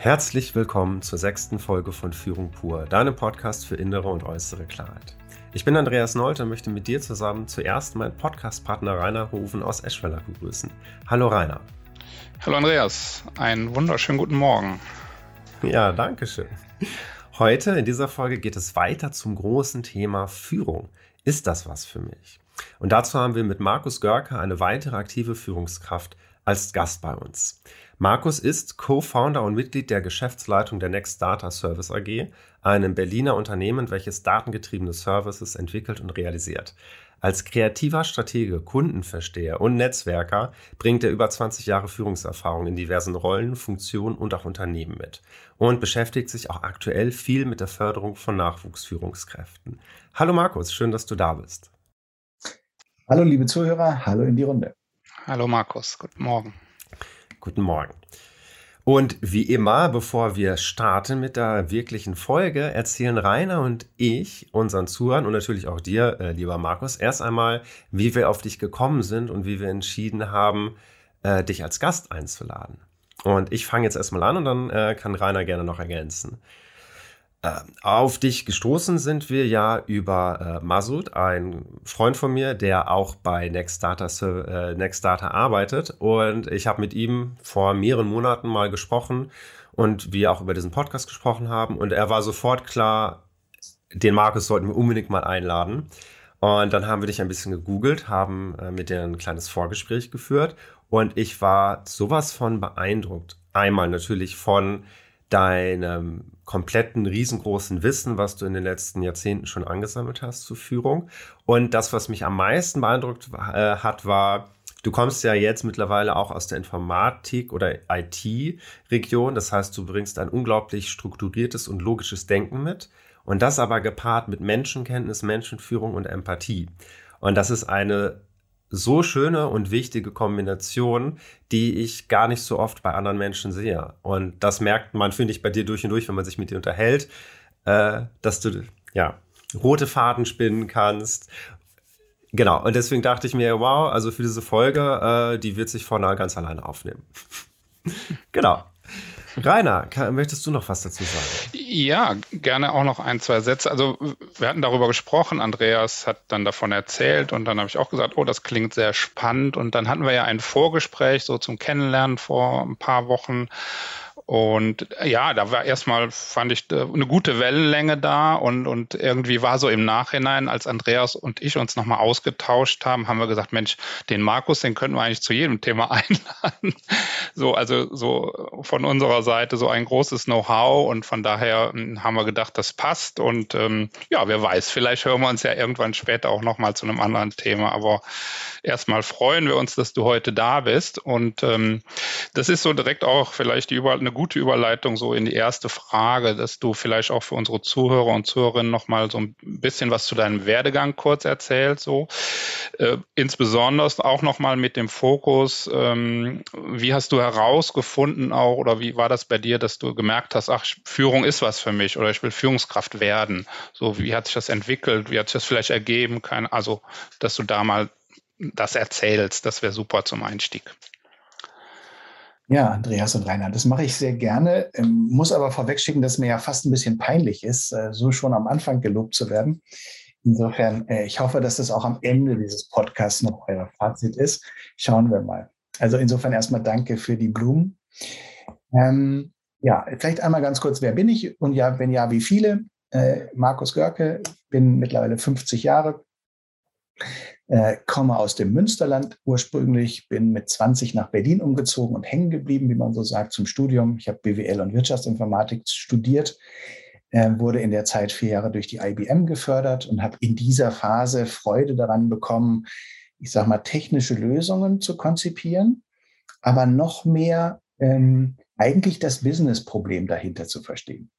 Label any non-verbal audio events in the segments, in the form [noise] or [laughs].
Herzlich willkommen zur sechsten Folge von Führung pur, deinem Podcast für innere und äußere Klarheit. Ich bin Andreas Nolte und möchte mit dir zusammen zuerst meinen Podcastpartner Rainer Hofen aus Eschweiler begrüßen. Hallo Rainer. Hallo Andreas, einen wunderschönen guten Morgen. Ja, danke schön. Heute in dieser Folge geht es weiter zum großen Thema Führung. Ist das was für mich? Und dazu haben wir mit Markus Görke eine weitere aktive Führungskraft als Gast bei uns. Markus ist Co-Founder und Mitglied der Geschäftsleitung der Next Data Service AG, einem Berliner Unternehmen, welches datengetriebene Services entwickelt und realisiert. Als kreativer Stratege, Kundenversteher und Netzwerker bringt er über 20 Jahre Führungserfahrung in diversen Rollen, Funktionen und auch Unternehmen mit und beschäftigt sich auch aktuell viel mit der Förderung von Nachwuchsführungskräften. Hallo Markus, schön, dass du da bist. Hallo liebe Zuhörer, hallo in die Runde. Hallo Markus, guten Morgen. Guten Morgen. Und wie immer, bevor wir starten mit der wirklichen Folge, erzählen Rainer und ich unseren Zuhörern und natürlich auch dir, äh, lieber Markus, erst einmal, wie wir auf dich gekommen sind und wie wir entschieden haben, äh, dich als Gast einzuladen. Und ich fange jetzt erstmal an und dann äh, kann Rainer gerne noch ergänzen. Äh, auf dich gestoßen sind wir ja über äh, Masud, ein Freund von mir, der auch bei Nextdata, äh, Nextdata arbeitet. Und ich habe mit ihm vor mehreren Monaten mal gesprochen und wir auch über diesen Podcast gesprochen haben. Und er war sofort klar, den Markus sollten wir unbedingt mal einladen. Und dann haben wir dich ein bisschen gegoogelt, haben äh, mit dir ein kleines Vorgespräch geführt. Und ich war sowas von beeindruckt. Einmal natürlich von deinem kompletten riesengroßen Wissen, was du in den letzten Jahrzehnten schon angesammelt hast zur Führung. Und das, was mich am meisten beeindruckt äh, hat, war, du kommst ja jetzt mittlerweile auch aus der Informatik oder IT-Region. Das heißt, du bringst ein unglaublich strukturiertes und logisches Denken mit. Und das aber gepaart mit Menschenkenntnis, Menschenführung und Empathie. Und das ist eine so schöne und wichtige Kombination, die ich gar nicht so oft bei anderen Menschen sehe. Und das merkt man, finde ich, bei dir durch und durch, wenn man sich mit dir unterhält, äh, dass du ja rote Faden spinnen kannst. Genau, und deswegen dachte ich mir, wow, also für diese Folge, äh, die wird sich vorne ganz alleine aufnehmen. [laughs] genau. Rainer, kann, möchtest du noch was dazu sagen? Ja, gerne auch noch ein, zwei Sätze. Also wir hatten darüber gesprochen, Andreas hat dann davon erzählt und dann habe ich auch gesagt, oh, das klingt sehr spannend. Und dann hatten wir ja ein Vorgespräch so zum Kennenlernen vor ein paar Wochen. Und ja, da war erstmal, fand ich, äh, eine gute Wellenlänge da und, und irgendwie war so im Nachhinein, als Andreas und ich uns nochmal ausgetauscht haben, haben wir gesagt, Mensch, den Markus, den könnten wir eigentlich zu jedem Thema [laughs] einladen. So, also so von unserer Seite so ein großes Know-how und von daher hm, haben wir gedacht, das passt. Und ähm, ja, wer weiß, vielleicht hören wir uns ja irgendwann später auch nochmal zu einem anderen Thema, aber erstmal freuen wir uns, dass du heute da bist. Und ähm, das ist so direkt auch vielleicht überall eine gute Überleitung so in die erste Frage, dass du vielleicht auch für unsere Zuhörer und Zuhörerinnen noch mal so ein bisschen was zu deinem Werdegang kurz erzählst, so äh, insbesondere auch noch mal mit dem Fokus, ähm, wie hast du herausgefunden auch oder wie war das bei dir, dass du gemerkt hast, ach Führung ist was für mich oder ich will Führungskraft werden. So wie hat sich das entwickelt, wie hat sich das vielleicht ergeben, Keine, also dass du da mal das erzählst, das wäre super zum Einstieg. Ja, Andreas und Rainer, das mache ich sehr gerne, ähm, muss aber vorwegschicken, dass mir ja fast ein bisschen peinlich ist, äh, so schon am Anfang gelobt zu werden. Insofern, äh, ich hoffe, dass das auch am Ende dieses Podcasts noch euer Fazit ist. Schauen wir mal. Also insofern erstmal danke für die Blumen. Ähm, ja, vielleicht einmal ganz kurz, wer bin ich und ja, wenn ja, wie viele? Äh, Markus Görke, bin mittlerweile 50 Jahre, äh, komme aus dem Münsterland ursprünglich, bin mit 20 nach Berlin umgezogen und hängen geblieben, wie man so sagt, zum Studium. Ich habe BWL und Wirtschaftsinformatik studiert, äh, wurde in der Zeit vier Jahre durch die IBM gefördert und habe in dieser Phase Freude daran bekommen, ich sage mal, technische Lösungen zu konzipieren, aber noch mehr ähm, eigentlich das Business-Problem dahinter zu verstehen.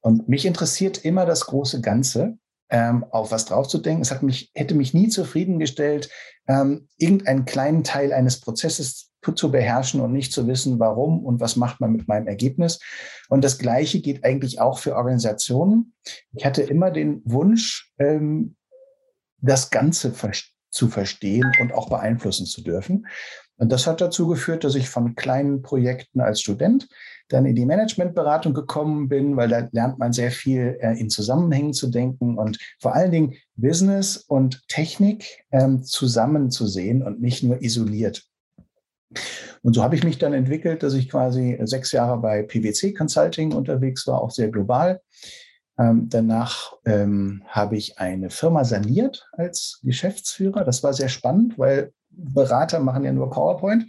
Und mich interessiert immer das große Ganze ähm, auf was draufzudenken. Es hat mich, hätte mich nie zufriedengestellt, ähm, irgendeinen kleinen Teil eines Prozesses zu beherrschen und nicht zu wissen, warum und was macht man mit meinem Ergebnis. Und das Gleiche geht eigentlich auch für Organisationen. Ich hatte immer den Wunsch, ähm, das Ganze zu verstehen und auch beeinflussen zu dürfen. Und das hat dazu geführt, dass ich von kleinen Projekten als Student dann in die Managementberatung gekommen bin, weil da lernt man sehr viel äh, in Zusammenhängen zu denken und vor allen Dingen Business und Technik ähm, zusammenzusehen und nicht nur isoliert. Und so habe ich mich dann entwickelt, dass ich quasi sechs Jahre bei PwC Consulting unterwegs war, auch sehr global. Ähm, danach ähm, habe ich eine Firma saniert als Geschäftsführer. Das war sehr spannend, weil Berater machen ja nur PowerPoint.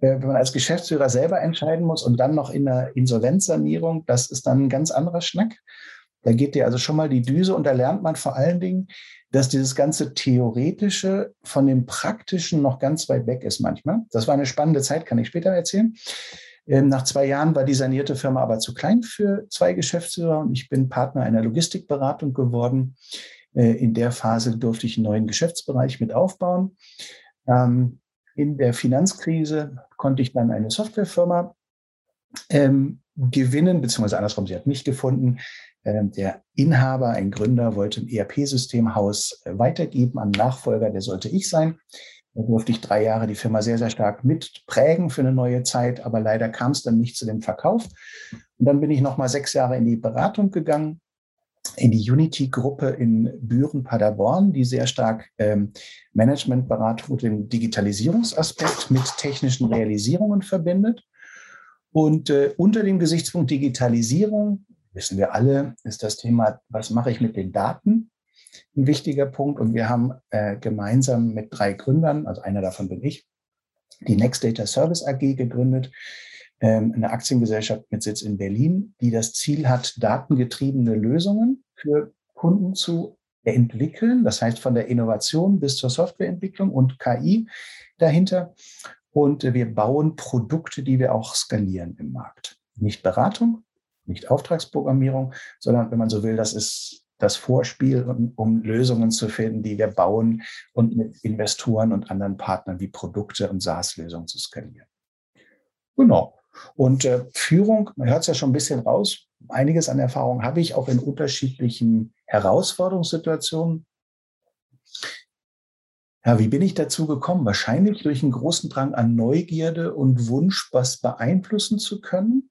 Äh, wenn man als Geschäftsführer selber entscheiden muss und dann noch in der Insolvenzsanierung, das ist dann ein ganz anderer Schnack. Da geht dir also schon mal die Düse und da lernt man vor allen Dingen, dass dieses ganze Theoretische von dem Praktischen noch ganz weit weg ist manchmal. Das war eine spannende Zeit, kann ich später erzählen. Ähm, nach zwei Jahren war die sanierte Firma aber zu klein für zwei Geschäftsführer und ich bin Partner einer Logistikberatung geworden. Äh, in der Phase durfte ich einen neuen Geschäftsbereich mit aufbauen. Ähm, in der Finanzkrise konnte ich dann eine Softwarefirma ähm, gewinnen, beziehungsweise andersrum, sie hat mich gefunden. Ähm, der Inhaber, ein Gründer, wollte ein ERP-Systemhaus äh, weitergeben an Nachfolger, der sollte ich sein. Da durfte ich drei Jahre die Firma sehr, sehr stark mitprägen für eine neue Zeit, aber leider kam es dann nicht zu dem Verkauf. Und dann bin ich nochmal sechs Jahre in die Beratung gegangen in die Unity-Gruppe in Büren, Paderborn, die sehr stark ähm, Managementberatung und den Digitalisierungsaspekt mit technischen Realisierungen verbindet. Und äh, unter dem Gesichtspunkt Digitalisierung, wissen wir alle, ist das Thema, was mache ich mit den Daten, ein wichtiger Punkt. Und wir haben äh, gemeinsam mit drei Gründern, also einer davon bin ich, die Next Data Service AG gegründet, ähm, eine Aktiengesellschaft mit Sitz in Berlin, die das Ziel hat, datengetriebene Lösungen für Kunden zu entwickeln. Das heißt, von der Innovation bis zur Softwareentwicklung und KI dahinter. Und wir bauen Produkte, die wir auch skalieren im Markt. Nicht Beratung, nicht Auftragsprogrammierung, sondern wenn man so will, das ist das Vorspiel, um, um, Lösungen zu finden, die wir bauen und mit Investoren und anderen Partnern wie Produkte und SaaS-Lösungen zu skalieren. Genau. Und äh, Führung, man hört es ja schon ein bisschen raus, einiges an Erfahrung habe ich auch in unterschiedlichen Herausforderungssituationen. Ja, wie bin ich dazu gekommen? Wahrscheinlich durch einen großen Drang an Neugierde und Wunsch, was beeinflussen zu können,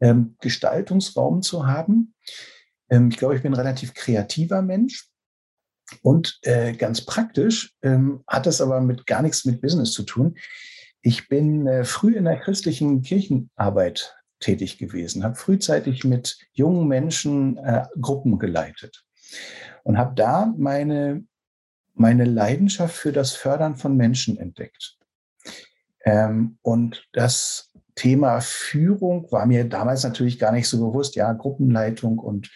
ähm, Gestaltungsraum zu haben. Ähm, ich glaube, ich bin ein relativ kreativer Mensch. Und äh, ganz praktisch ähm, hat das aber mit gar nichts mit Business zu tun. Ich bin äh, früh in der christlichen Kirchenarbeit tätig gewesen, habe frühzeitig mit jungen Menschen äh, Gruppen geleitet und habe da meine, meine Leidenschaft für das Fördern von Menschen entdeckt. Ähm, und das Thema Führung war mir damals natürlich gar nicht so bewusst. Ja, Gruppenleitung und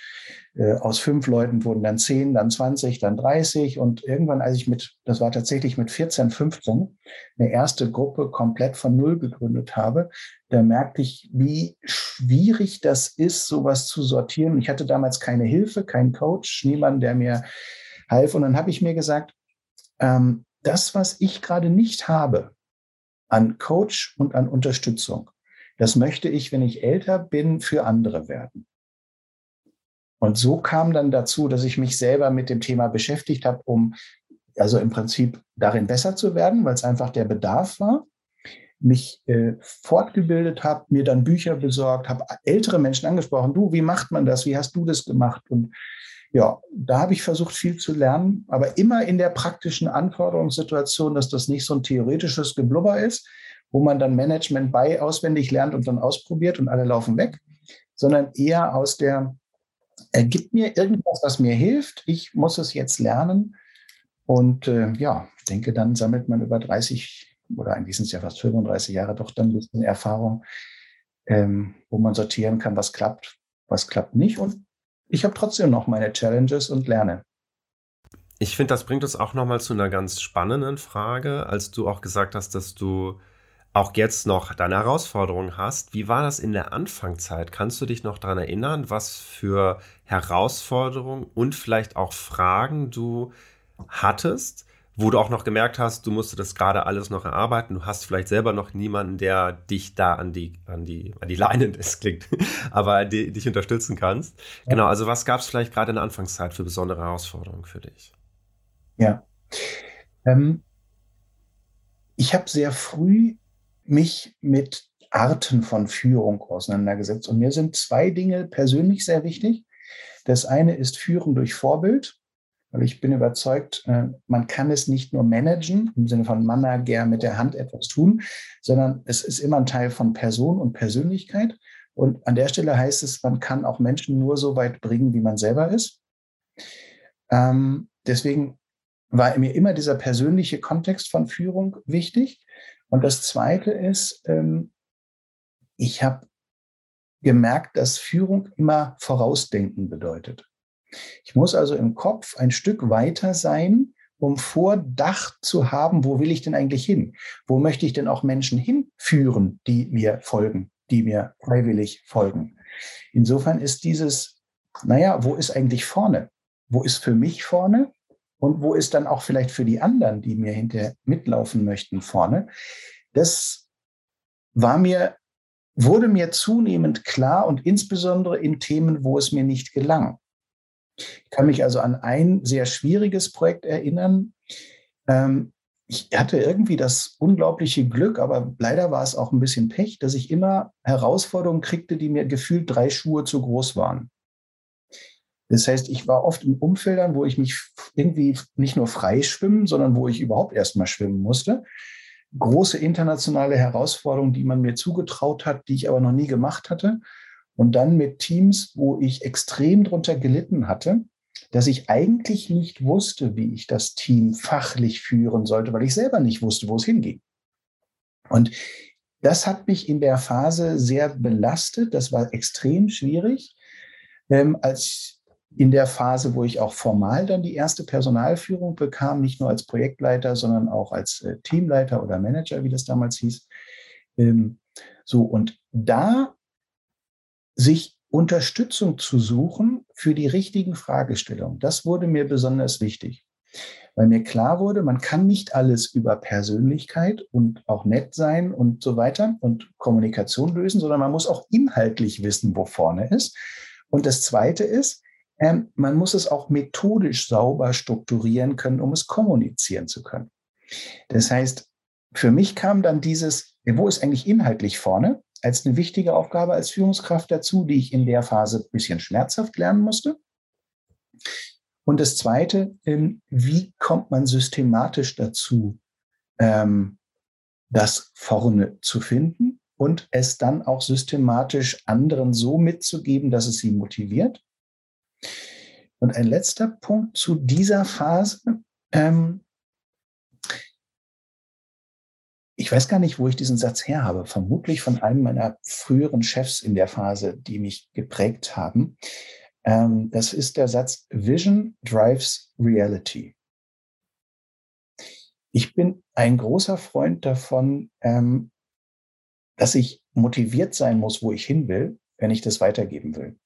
äh, aus fünf Leuten wurden dann zehn, dann 20, dann 30 und irgendwann, als ich mit, das war tatsächlich mit 14, 15, eine erste Gruppe komplett von Null gegründet habe, da merkte ich, wie schwierig das ist, sowas zu sortieren. Ich hatte damals keine Hilfe, keinen Coach, niemanden, der mir half. Und dann habe ich mir gesagt, ähm, das, was ich gerade nicht habe an Coach und an Unterstützung, das möchte ich, wenn ich älter bin, für andere werden. Und so kam dann dazu, dass ich mich selber mit dem Thema beschäftigt habe, um also im Prinzip darin besser zu werden, weil es einfach der Bedarf war mich äh, fortgebildet habe, mir dann Bücher besorgt, habe ältere Menschen angesprochen, du, wie macht man das? Wie hast du das gemacht? Und ja, da habe ich versucht, viel zu lernen, aber immer in der praktischen Anforderungssituation, dass das nicht so ein theoretisches Geblubber ist, wo man dann Management bei auswendig lernt und dann ausprobiert und alle laufen weg, sondern eher aus der er gibt mir irgendwas, was mir hilft. Ich muss es jetzt lernen. Und äh, ja, denke, dann sammelt man über 30 oder eigentlich sind es ja fast 35 Jahre doch dann ein bisschen Erfahrung, ähm, wo man sortieren kann, was klappt, was klappt nicht. Und ich habe trotzdem noch meine Challenges und lerne. Ich finde, das bringt uns auch nochmal zu einer ganz spannenden Frage, als du auch gesagt hast, dass du auch jetzt noch deine Herausforderungen hast. Wie war das in der Anfangszeit? Kannst du dich noch daran erinnern, was für Herausforderungen und vielleicht auch Fragen du hattest, wo du auch noch gemerkt hast, du musst das gerade alles noch erarbeiten. Du hast vielleicht selber noch niemanden, der dich da an die, an die, an die Leine, [laughs] das klingt, aber die, dich unterstützen kannst. Ja. Genau, also was gab es vielleicht gerade in der Anfangszeit für besondere Herausforderungen für dich? Ja. Ähm, ich habe sehr früh mich mit Arten von Führung auseinandergesetzt. Und mir sind zwei Dinge persönlich sehr wichtig. Das eine ist Führen durch Vorbild. Weil ich bin überzeugt, äh, man kann es nicht nur managen, im Sinne von Manager mit der Hand etwas tun, sondern es ist immer ein Teil von Person und Persönlichkeit. Und an der Stelle heißt es, man kann auch Menschen nur so weit bringen, wie man selber ist. Ähm, deswegen war mir immer dieser persönliche Kontext von Führung wichtig. Und das Zweite ist, ähm, ich habe gemerkt, dass Führung immer Vorausdenken bedeutet. Ich muss also im Kopf ein Stück weiter sein, um Vordacht zu haben, wo will ich denn eigentlich hin? Wo möchte ich denn auch Menschen hinführen, die mir folgen, die mir freiwillig folgen? Insofern ist dieses, naja, wo ist eigentlich vorne? Wo ist für mich vorne? Und wo ist dann auch vielleicht für die anderen, die mir hinterher mitlaufen möchten, vorne? Das war mir, wurde mir zunehmend klar und insbesondere in Themen, wo es mir nicht gelang. Ich kann mich also an ein sehr schwieriges Projekt erinnern. Ähm, ich hatte irgendwie das unglaubliche Glück, aber leider war es auch ein bisschen Pech, dass ich immer Herausforderungen kriegte, die mir gefühlt drei Schuhe zu groß waren. Das heißt, ich war oft in Umfeldern, wo ich mich irgendwie nicht nur frei schwimmen, sondern wo ich überhaupt erstmal schwimmen musste. Große internationale Herausforderungen, die man mir zugetraut hat, die ich aber noch nie gemacht hatte. Und dann mit Teams, wo ich extrem drunter gelitten hatte, dass ich eigentlich nicht wusste, wie ich das Team fachlich führen sollte, weil ich selber nicht wusste, wo es hinging. Und das hat mich in der Phase sehr belastet. Das war extrem schwierig. Ähm, als in der Phase, wo ich auch formal dann die erste Personalführung bekam, nicht nur als Projektleiter, sondern auch als äh, Teamleiter oder Manager, wie das damals hieß. Ähm, so, und da sich Unterstützung zu suchen für die richtigen Fragestellungen. Das wurde mir besonders wichtig, weil mir klar wurde, man kann nicht alles über Persönlichkeit und auch nett sein und so weiter und Kommunikation lösen, sondern man muss auch inhaltlich wissen, wo vorne ist. Und das Zweite ist, ähm, man muss es auch methodisch sauber strukturieren können, um es kommunizieren zu können. Das heißt, für mich kam dann dieses, wo ist eigentlich inhaltlich vorne? Als eine wichtige Aufgabe als Führungskraft dazu, die ich in der Phase ein bisschen schmerzhaft lernen musste. Und das Zweite, ähm, wie kommt man systematisch dazu, ähm, das vorne zu finden und es dann auch systematisch anderen so mitzugeben, dass es sie motiviert. Und ein letzter Punkt zu dieser Phase. Ähm, ich weiß gar nicht, wo ich diesen Satz her habe. Vermutlich von einem meiner früheren Chefs in der Phase, die mich geprägt haben. Ähm, das ist der Satz, Vision drives reality. Ich bin ein großer Freund davon, ähm, dass ich motiviert sein muss, wo ich hin will, wenn ich das weitergeben will.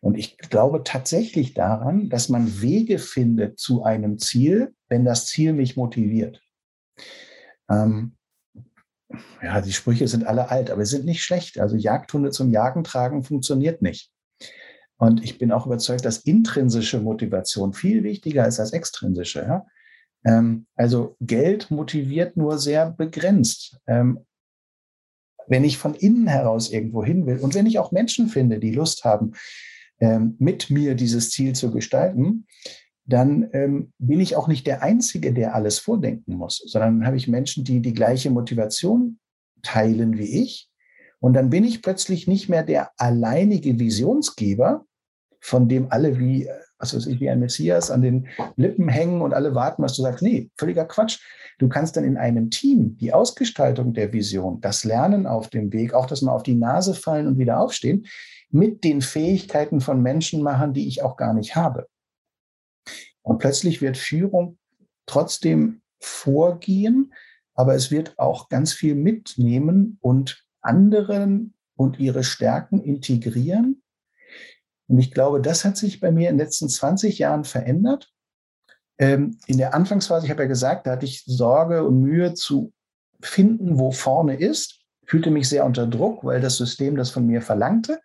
Und ich glaube tatsächlich daran, dass man Wege findet zu einem Ziel, wenn das Ziel mich motiviert. Ähm, ja, die Sprüche sind alle alt, aber sie sind nicht schlecht. Also Jagdhunde zum Jagen tragen funktioniert nicht. Und ich bin auch überzeugt, dass intrinsische Motivation viel wichtiger ist als extrinsische. Ja? Ähm, also Geld motiviert nur sehr begrenzt. Ähm, wenn ich von innen heraus irgendwo hin will und wenn ich auch Menschen finde, die Lust haben, ähm, mit mir dieses Ziel zu gestalten, dann ähm, bin ich auch nicht der Einzige, der alles vordenken muss, sondern habe ich Menschen, die die gleiche Motivation teilen wie ich. Und dann bin ich plötzlich nicht mehr der alleinige Visionsgeber, von dem alle wie, was weiß ich, wie ein Messias an den Lippen hängen und alle warten, was du sagst. Nee, völliger Quatsch. Du kannst dann in einem Team die Ausgestaltung der Vision, das Lernen auf dem Weg, auch das mal auf die Nase fallen und wieder aufstehen, mit den Fähigkeiten von Menschen machen, die ich auch gar nicht habe. Und plötzlich wird Führung trotzdem vorgehen, aber es wird auch ganz viel mitnehmen und anderen und ihre Stärken integrieren. Und ich glaube, das hat sich bei mir in den letzten 20 Jahren verändert. Ähm, in der Anfangsphase, ich habe ja gesagt, da hatte ich Sorge und Mühe zu finden, wo vorne ist, fühlte mich sehr unter Druck, weil das System das von mir verlangte.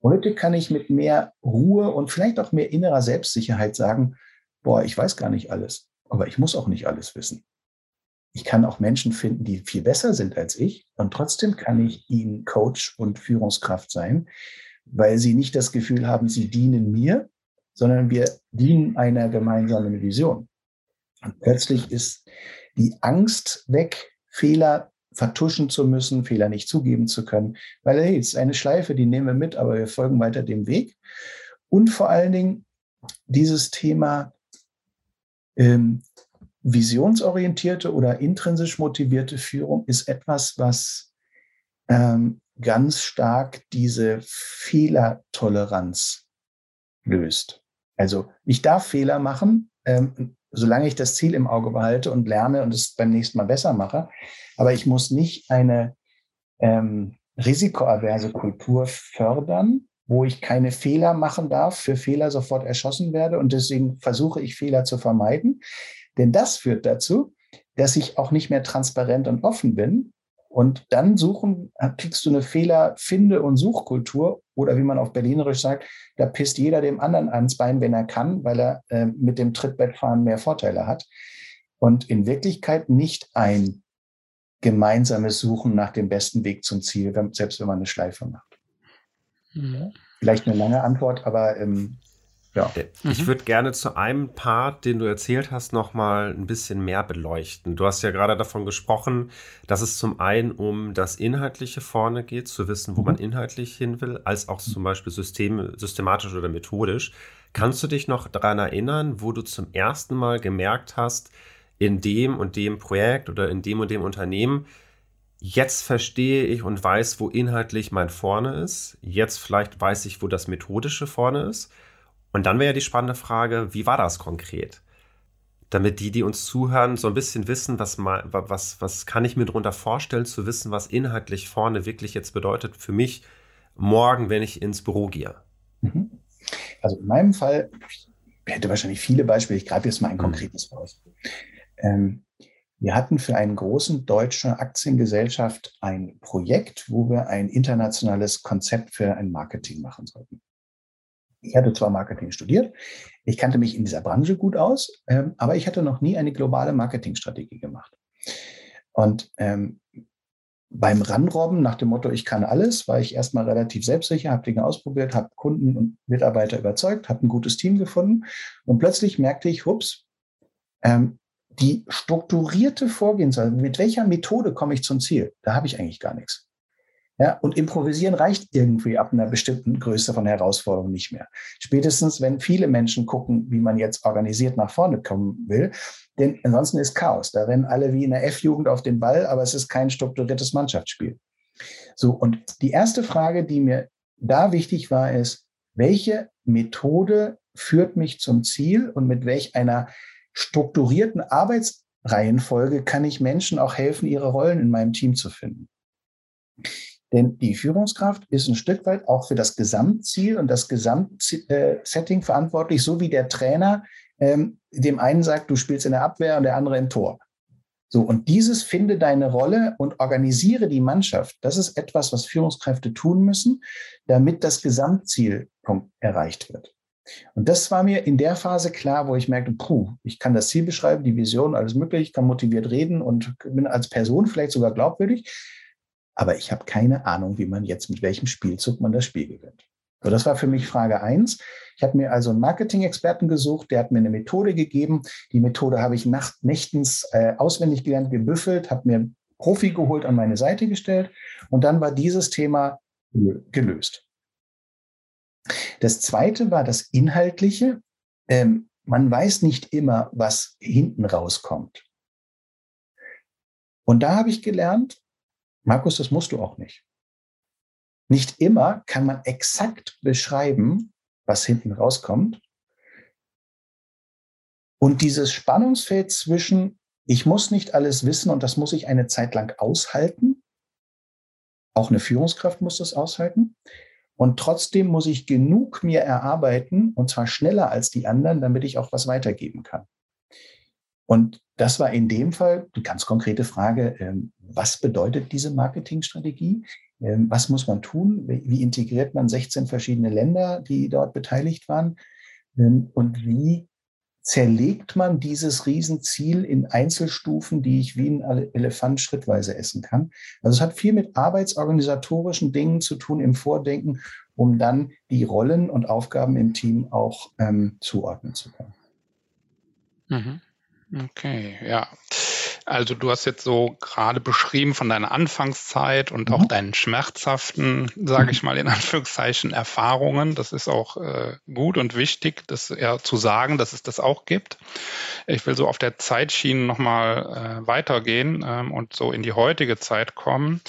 Heute kann ich mit mehr Ruhe und vielleicht auch mehr innerer Selbstsicherheit sagen, boah, ich weiß gar nicht alles, aber ich muss auch nicht alles wissen. ich kann auch Menschen finden, die viel besser sind als ich. Und trotzdem kann ich ihnen Coach und Führungskraft sein, weil sie nicht das Gefühl haben, sie dienen mir, sondern wir dienen einer gemeinsamen Vision. Und plötzlich ist die Angst weg, Fehler vertuschen zu müssen, Fehler nicht zugeben zu können, weil hey, es ist eine Schleife, die nehmen wir mit, aber wir folgen weiter dem Weg. Und vor allen Dingen dieses Thema ähm, visionsorientierte oder intrinsisch motivierte Führung ist etwas, was ähm, ganz stark diese Fehlertoleranz löst. Also ich darf Fehler machen, ähm, solange ich das Ziel im Auge behalte und lerne und es beim nächsten Mal besser mache. Aber ich muss nicht eine ähm, risikoaverse Kultur fördern, wo ich keine Fehler machen darf, für Fehler sofort erschossen werde. Und deswegen versuche ich Fehler zu vermeiden. Denn das führt dazu, dass ich auch nicht mehr transparent und offen bin. Und dann suchen, kriegst du eine Fehler-Finde- und Suchkultur oder wie man auf Berlinerisch sagt, da pisst jeder dem anderen ans Bein, wenn er kann, weil er äh, mit dem Trittbettfahren mehr Vorteile hat. Und in Wirklichkeit nicht ein gemeinsames Suchen nach dem besten Weg zum Ziel, selbst wenn man eine Schleife macht. Mhm. Vielleicht eine lange Antwort, aber ähm, ja. Äh, ich mhm. würde gerne zu einem Part, den du erzählt hast, noch mal ein bisschen mehr beleuchten. Du hast ja gerade davon gesprochen, dass es zum einen um das Inhaltliche vorne geht, zu wissen, wo mhm. man inhaltlich hin will, als auch zum Beispiel System, systematisch oder methodisch. Kannst du dich noch daran erinnern, wo du zum ersten Mal gemerkt hast, in dem und dem Projekt oder in dem und dem Unternehmen, jetzt verstehe ich und weiß, wo inhaltlich mein vorne ist. Jetzt vielleicht weiß ich, wo das methodische vorne ist. Und dann wäre ja die spannende Frage, wie war das konkret? Damit die, die uns zuhören, so ein bisschen wissen, was, was, was kann ich mir darunter vorstellen, zu wissen, was inhaltlich vorne wirklich jetzt bedeutet für mich morgen, wenn ich ins Büro gehe. Mhm. Also in meinem Fall, ich hätte wahrscheinlich viele Beispiele, ich greife jetzt mal ein mhm. konkretes raus. Ähm, wir hatten für eine großen deutsche Aktiengesellschaft ein Projekt, wo wir ein internationales Konzept für ein Marketing machen sollten. Ich hatte zwar Marketing studiert, ich kannte mich in dieser Branche gut aus, ähm, aber ich hatte noch nie eine globale Marketingstrategie gemacht. Und ähm, beim Ranrobben nach dem Motto, ich kann alles, war ich erstmal relativ selbstsicher, habe Dinge ausprobiert, habe Kunden und Mitarbeiter überzeugt, habe ein gutes Team gefunden und plötzlich merkte ich, hups, ähm, die strukturierte Vorgehensweise, mit welcher Methode komme ich zum Ziel, da habe ich eigentlich gar nichts. Ja, und improvisieren reicht irgendwie ab einer bestimmten Größe von Herausforderung nicht mehr. Spätestens, wenn viele Menschen gucken, wie man jetzt organisiert nach vorne kommen will. Denn ansonsten ist Chaos. Da rennen alle wie in der F-Jugend auf den Ball, aber es ist kein strukturiertes Mannschaftsspiel. So, und die erste Frage, die mir da wichtig war, ist, welche Methode führt mich zum Ziel und mit welch einer strukturierten Arbeitsreihenfolge kann ich Menschen auch helfen, ihre Rollen in meinem Team zu finden? Denn die Führungskraft ist ein Stück weit auch für das Gesamtziel und das Gesamtsetting verantwortlich, so wie der Trainer ähm, dem einen sagt, du spielst in der Abwehr und der andere im Tor. So, und dieses finde deine Rolle und organisiere die Mannschaft. Das ist etwas, was Führungskräfte tun müssen, damit das Gesamtziel erreicht wird. Und das war mir in der Phase klar, wo ich merkte, puh, ich kann das Ziel beschreiben, die Vision, alles möglich, ich kann motiviert reden und bin als Person vielleicht sogar glaubwürdig aber ich habe keine Ahnung, wie man jetzt mit welchem Spielzug man das Spiel gewinnt. So, das war für mich Frage eins. Ich habe mir also einen Marketing-Experten gesucht, der hat mir eine Methode gegeben. Die Methode habe ich nacht, nächtens äh, auswendig gelernt, gebüffelt, habe mir Profi geholt, an meine Seite gestellt und dann war dieses Thema gelöst. Das zweite war das Inhaltliche. Ähm, man weiß nicht immer, was hinten rauskommt. Und da habe ich gelernt, Markus, das musst du auch nicht. Nicht immer kann man exakt beschreiben, was hinten rauskommt. Und dieses Spannungsfeld zwischen, ich muss nicht alles wissen und das muss ich eine Zeit lang aushalten. Auch eine Führungskraft muss das aushalten. Und trotzdem muss ich genug mir erarbeiten, und zwar schneller als die anderen, damit ich auch was weitergeben kann. Und das war in dem Fall die ganz konkrete Frage, ähm, was bedeutet diese Marketingstrategie? Ähm, was muss man tun? Wie integriert man 16 verschiedene Länder, die dort beteiligt waren? Ähm, und wie zerlegt man dieses Riesenziel in Einzelstufen, die ich wie ein Elefant schrittweise essen kann. Also es hat viel mit arbeitsorganisatorischen Dingen zu tun im Vordenken, um dann die Rollen und Aufgaben im Team auch ähm, zuordnen zu können. Mhm. Okay, ja. Also du hast jetzt so gerade beschrieben von deiner Anfangszeit und mhm. auch deinen schmerzhaften, sage ich mal in Anführungszeichen, Erfahrungen. Das ist auch äh, gut und wichtig, das ja zu sagen, dass es das auch gibt. Ich will so auf der Zeitschiene nochmal äh, weitergehen ähm, und so in die heutige Zeit kommen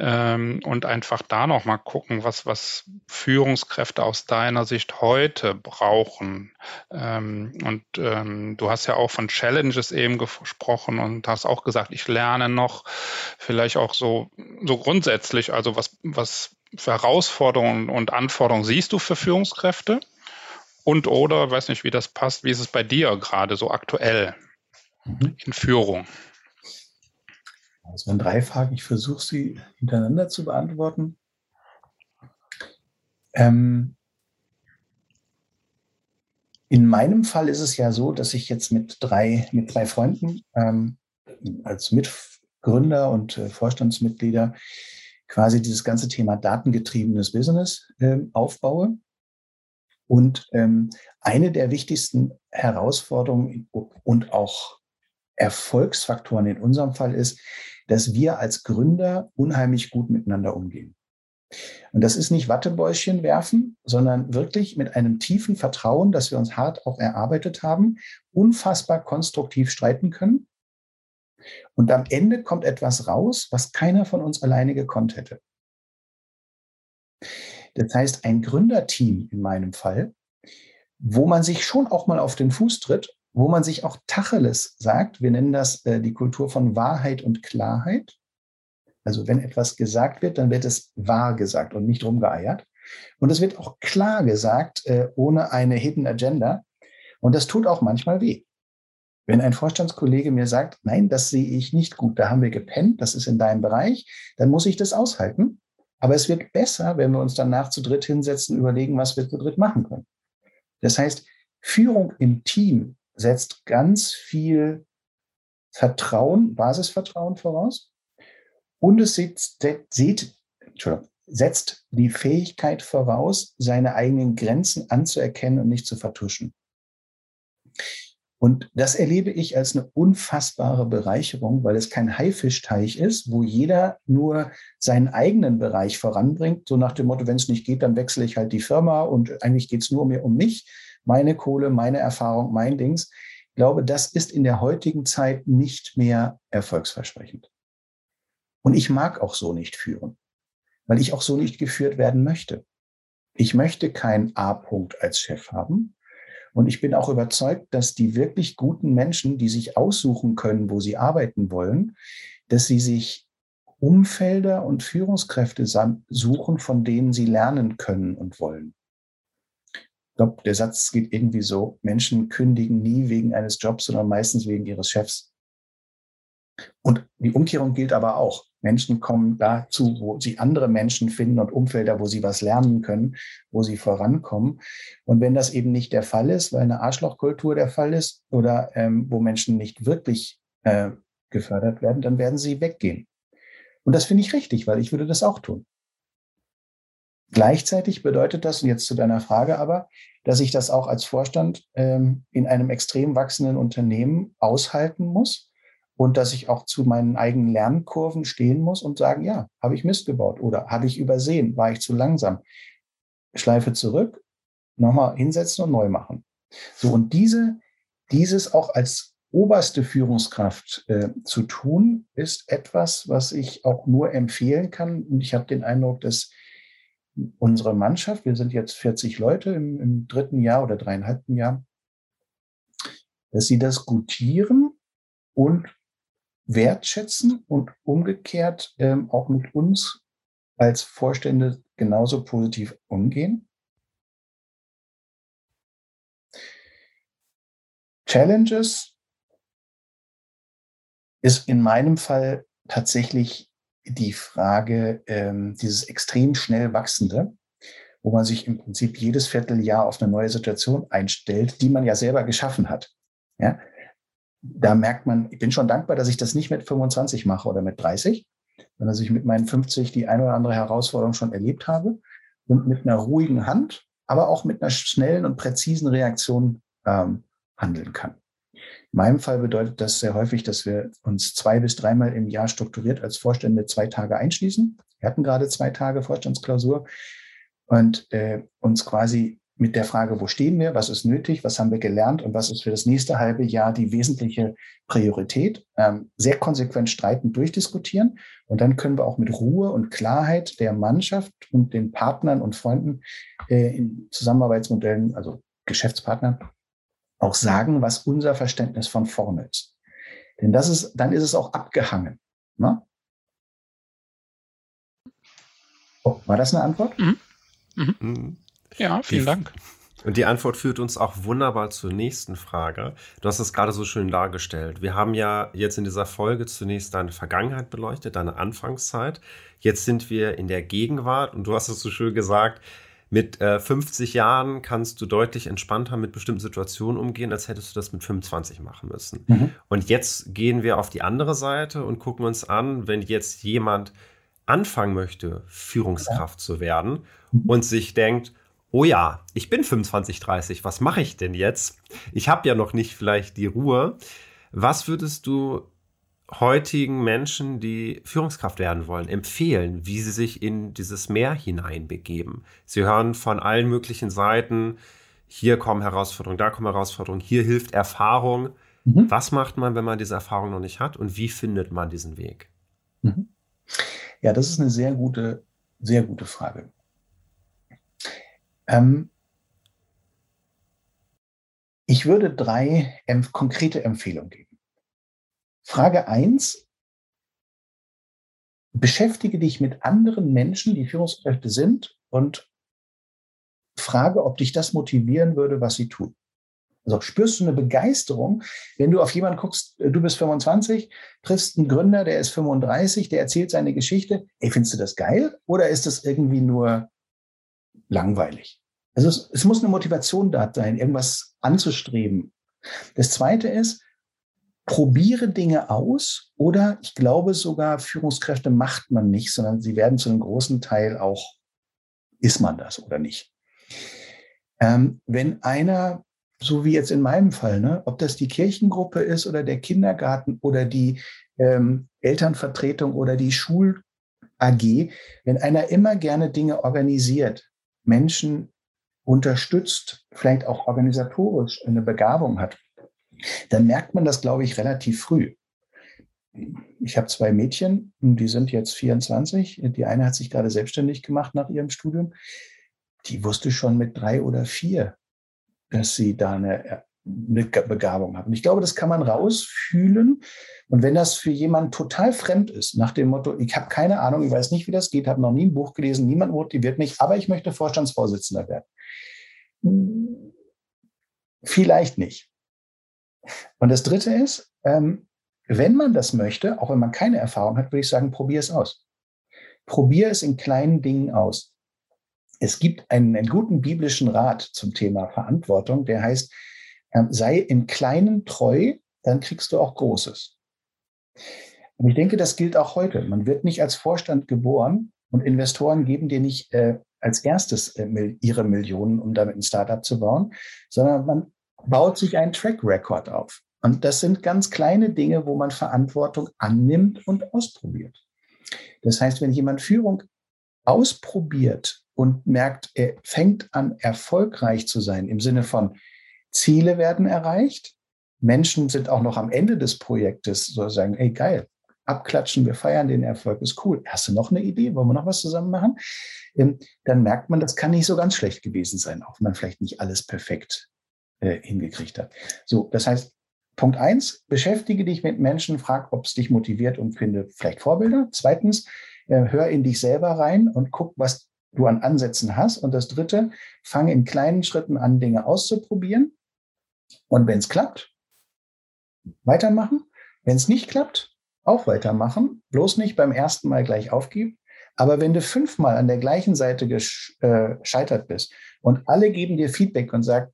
ähm, und einfach da noch mal gucken, was, was Führungskräfte aus deiner Sicht heute brauchen. Ähm, und ähm, du hast ja auch von Challenges eben gesprochen und hast auch gesagt, ich lerne noch vielleicht auch so, so grundsätzlich, also was, was für Herausforderungen und Anforderungen siehst du für Führungskräfte? Und oder, weiß nicht, wie das passt, wie ist es bei dir gerade so aktuell mhm. in Führung? Das waren drei Fragen. Ich versuche sie hintereinander zu beantworten. Ähm, in meinem Fall ist es ja so, dass ich jetzt mit drei, mit drei Freunden ähm, als Mitgründer und äh, Vorstandsmitglieder quasi dieses ganze Thema datengetriebenes Business äh, aufbaue. Und ähm, eine der wichtigsten Herausforderungen und auch Erfolgsfaktoren in unserem Fall ist, dass wir als Gründer unheimlich gut miteinander umgehen. Und das ist nicht Wattebäuschen werfen, sondern wirklich mit einem tiefen Vertrauen, das wir uns hart auch erarbeitet haben, unfassbar konstruktiv streiten können. Und am Ende kommt etwas raus, was keiner von uns alleine gekonnt hätte. Das heißt, ein Gründerteam in meinem Fall, wo man sich schon auch mal auf den Fuß tritt wo man sich auch Tacheles sagt. Wir nennen das äh, die Kultur von Wahrheit und Klarheit. Also wenn etwas gesagt wird, dann wird es wahr gesagt und nicht rumgeeiert. Und es wird auch klar gesagt, äh, ohne eine Hidden Agenda. Und das tut auch manchmal weh. Wenn ein Vorstandskollege mir sagt, nein, das sehe ich nicht gut, da haben wir gepennt, das ist in deinem Bereich, dann muss ich das aushalten. Aber es wird besser, wenn wir uns danach zu dritt hinsetzen, überlegen, was wir zu dritt machen können. Das heißt, Führung im Team setzt ganz viel Vertrauen, Basisvertrauen voraus. Und es sieht, sieht, setzt die Fähigkeit voraus, seine eigenen Grenzen anzuerkennen und nicht zu vertuschen. Und das erlebe ich als eine unfassbare Bereicherung, weil es kein Haifischteich ist, wo jeder nur seinen eigenen Bereich voranbringt, so nach dem Motto, wenn es nicht geht, dann wechsle ich halt die Firma und eigentlich geht es nur mehr um mich, meine Kohle, meine Erfahrung, mein Dings. Ich glaube, das ist in der heutigen Zeit nicht mehr erfolgsversprechend. Und ich mag auch so nicht führen, weil ich auch so nicht geführt werden möchte. Ich möchte keinen A-Punkt als Chef haben. Und ich bin auch überzeugt, dass die wirklich guten Menschen, die sich aussuchen können, wo sie arbeiten wollen, dass sie sich Umfelder und Führungskräfte suchen, von denen sie lernen können und wollen glaube, der Satz geht irgendwie so, Menschen kündigen nie wegen eines Jobs, sondern meistens wegen ihres Chefs. Und die Umkehrung gilt aber auch. Menschen kommen dazu, wo sie andere Menschen finden und Umfelder, wo sie was lernen können, wo sie vorankommen. Und wenn das eben nicht der Fall ist, weil eine Arschlochkultur der Fall ist oder ähm, wo Menschen nicht wirklich äh, gefördert werden, dann werden sie weggehen. Und das finde ich richtig, weil ich würde das auch tun. Gleichzeitig bedeutet das, und jetzt zu deiner Frage aber, dass ich das auch als Vorstand ähm, in einem extrem wachsenden Unternehmen aushalten muss und dass ich auch zu meinen eigenen Lernkurven stehen muss und sagen, ja, habe ich Mist gebaut oder habe ich übersehen, war ich zu langsam. Schleife zurück, nochmal hinsetzen und neu machen. So, und diese, dieses auch als oberste Führungskraft äh, zu tun, ist etwas, was ich auch nur empfehlen kann. Und ich habe den Eindruck, dass unsere Mannschaft, wir sind jetzt 40 Leute im, im dritten Jahr oder dreieinhalbten Jahr, dass sie das gutieren und wertschätzen und umgekehrt ähm, auch mit uns als Vorstände genauso positiv umgehen. Challenges ist in meinem Fall tatsächlich die Frage, ähm, dieses extrem schnell wachsende, wo man sich im Prinzip jedes Vierteljahr auf eine neue Situation einstellt, die man ja selber geschaffen hat. Ja, da merkt man, ich bin schon dankbar, dass ich das nicht mit 25 mache oder mit 30, sondern dass ich mit meinen 50 die eine oder andere Herausforderung schon erlebt habe und mit einer ruhigen Hand, aber auch mit einer schnellen und präzisen Reaktion ähm, handeln kann. In meinem Fall bedeutet das sehr häufig, dass wir uns zwei bis dreimal im Jahr strukturiert als Vorstände zwei Tage einschließen. Wir hatten gerade zwei Tage Vorstandsklausur und äh, uns quasi mit der Frage, wo stehen wir, was ist nötig, was haben wir gelernt und was ist für das nächste halbe Jahr die wesentliche Priorität, ähm, sehr konsequent streitend durchdiskutieren. Und dann können wir auch mit Ruhe und Klarheit der Mannschaft und den Partnern und Freunden äh, in Zusammenarbeitsmodellen, also Geschäftspartnern, auch sagen, was unser Verständnis von vorne ist. Denn das ist, dann ist es auch abgehangen. Ne? Oh, war das eine Antwort? Mhm. Mhm. mhm. Ja, vielen Dank. Und die Antwort führt uns auch wunderbar zur nächsten Frage. Du hast es gerade so schön dargestellt. Wir haben ja jetzt in dieser Folge zunächst deine Vergangenheit beleuchtet, deine Anfangszeit. Jetzt sind wir in der Gegenwart und du hast es so schön gesagt, mit äh, 50 Jahren kannst du deutlich entspannter mit bestimmten Situationen umgehen, als hättest du das mit 25 machen müssen. Mhm. Und jetzt gehen wir auf die andere Seite und gucken uns an, wenn jetzt jemand anfangen möchte, Führungskraft ja. zu werden mhm. und sich denkt, oh ja, ich bin 25, 30, was mache ich denn jetzt? Ich habe ja noch nicht vielleicht die Ruhe. Was würdest du heutigen Menschen, die Führungskraft werden wollen, empfehlen, wie sie sich in dieses Meer hineinbegeben? Sie hören von allen möglichen Seiten, hier kommen Herausforderungen, da kommen Herausforderungen, hier hilft Erfahrung. Mhm. Was macht man, wenn man diese Erfahrung noch nicht hat und wie findet man diesen Weg? Mhm. Ja, das ist eine sehr gute, sehr gute Frage. Ähm, ich würde drei konkrete Empfehlungen geben. Frage eins: Beschäftige dich mit anderen Menschen, die Führungskräfte sind, und frage, ob dich das motivieren würde, was sie tun. Also spürst du eine Begeisterung, wenn du auf jemanden guckst, äh, du bist 25, triffst einen Gründer, der ist 35, der erzählt seine Geschichte. Ey, findest du das geil? Oder ist das irgendwie nur langweilig. Also es, es muss eine Motivation da sein, irgendwas anzustreben. Das zweite ist, probiere Dinge aus oder ich glaube sogar, Führungskräfte macht man nicht, sondern sie werden zu einem großen Teil auch, ist man das oder nicht. Ähm, wenn einer, so wie jetzt in meinem Fall, ne, ob das die Kirchengruppe ist oder der Kindergarten oder die ähm, Elternvertretung oder die Schul AG, wenn einer immer gerne Dinge organisiert, Menschen unterstützt, vielleicht auch organisatorisch eine Begabung hat, dann merkt man das, glaube ich, relativ früh. Ich habe zwei Mädchen, die sind jetzt 24. Die eine hat sich gerade selbstständig gemacht nach ihrem Studium. Die wusste schon mit drei oder vier, dass sie da eine eine Begabung haben. Und ich glaube, das kann man rausfühlen. Und wenn das für jemanden total fremd ist, nach dem Motto, ich habe keine Ahnung, ich weiß nicht, wie das geht, habe noch nie ein Buch gelesen, niemand motiviert mich, aber ich möchte Vorstandsvorsitzender werden. Vielleicht nicht. Und das Dritte ist, ähm, wenn man das möchte, auch wenn man keine Erfahrung hat, würde ich sagen, probier es aus. Probier es in kleinen Dingen aus. Es gibt einen, einen guten biblischen Rat zum Thema Verantwortung, der heißt, ähm, sei im Kleinen treu, dann kriegst du auch Großes. Und ich denke, das gilt auch heute. Man wird nicht als Vorstand geboren und Investoren geben dir nicht äh, als erstes äh, ihre Millionen, um damit ein Startup zu bauen, sondern man baut sich einen Track Record auf. Und das sind ganz kleine Dinge, wo man Verantwortung annimmt und ausprobiert. Das heißt, wenn jemand Führung ausprobiert und merkt, er fängt an, erfolgreich zu sein im Sinne von, Ziele werden erreicht. Menschen sind auch noch am Ende des Projektes so sagen, ey, geil, abklatschen, wir feiern den Erfolg, ist cool. Hast du noch eine Idee? Wollen wir noch was zusammen machen? Ähm, dann merkt man, das kann nicht so ganz schlecht gewesen sein, auch wenn man vielleicht nicht alles perfekt äh, hingekriegt hat. So, das heißt, Punkt eins, beschäftige dich mit Menschen, frag, ob es dich motiviert und finde vielleicht Vorbilder. Zweitens, äh, hör in dich selber rein und guck, was du an Ansätzen hast. Und das dritte, fange in kleinen Schritten an, Dinge auszuprobieren und wenn es klappt, weitermachen. Wenn es nicht klappt, auch weitermachen. Bloß nicht beim ersten Mal gleich aufgeben. Aber wenn du fünfmal an der gleichen Seite äh, gescheitert bist und alle geben dir Feedback und sagen,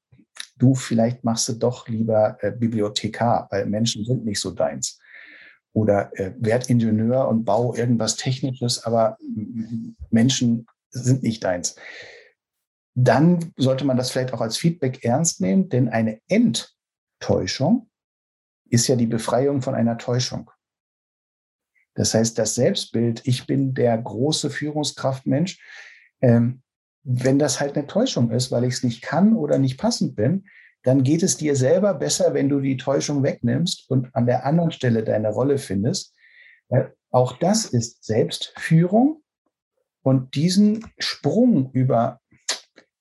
du, vielleicht machst du doch lieber äh, Bibliothekar, weil Menschen sind nicht so deins. Oder äh, werd Ingenieur und bau irgendwas Technisches, aber Menschen sind nicht deins. Dann sollte man das vielleicht auch als Feedback ernst nehmen, denn eine Enttäuschung ist ja die Befreiung von einer Täuschung. Das heißt, das Selbstbild, ich bin der große Führungskraftmensch, ähm, wenn das halt eine Täuschung ist, weil ich es nicht kann oder nicht passend bin, dann geht es dir selber besser, wenn du die Täuschung wegnimmst und an der anderen Stelle deine Rolle findest. Weil auch das ist Selbstführung. Und diesen Sprung über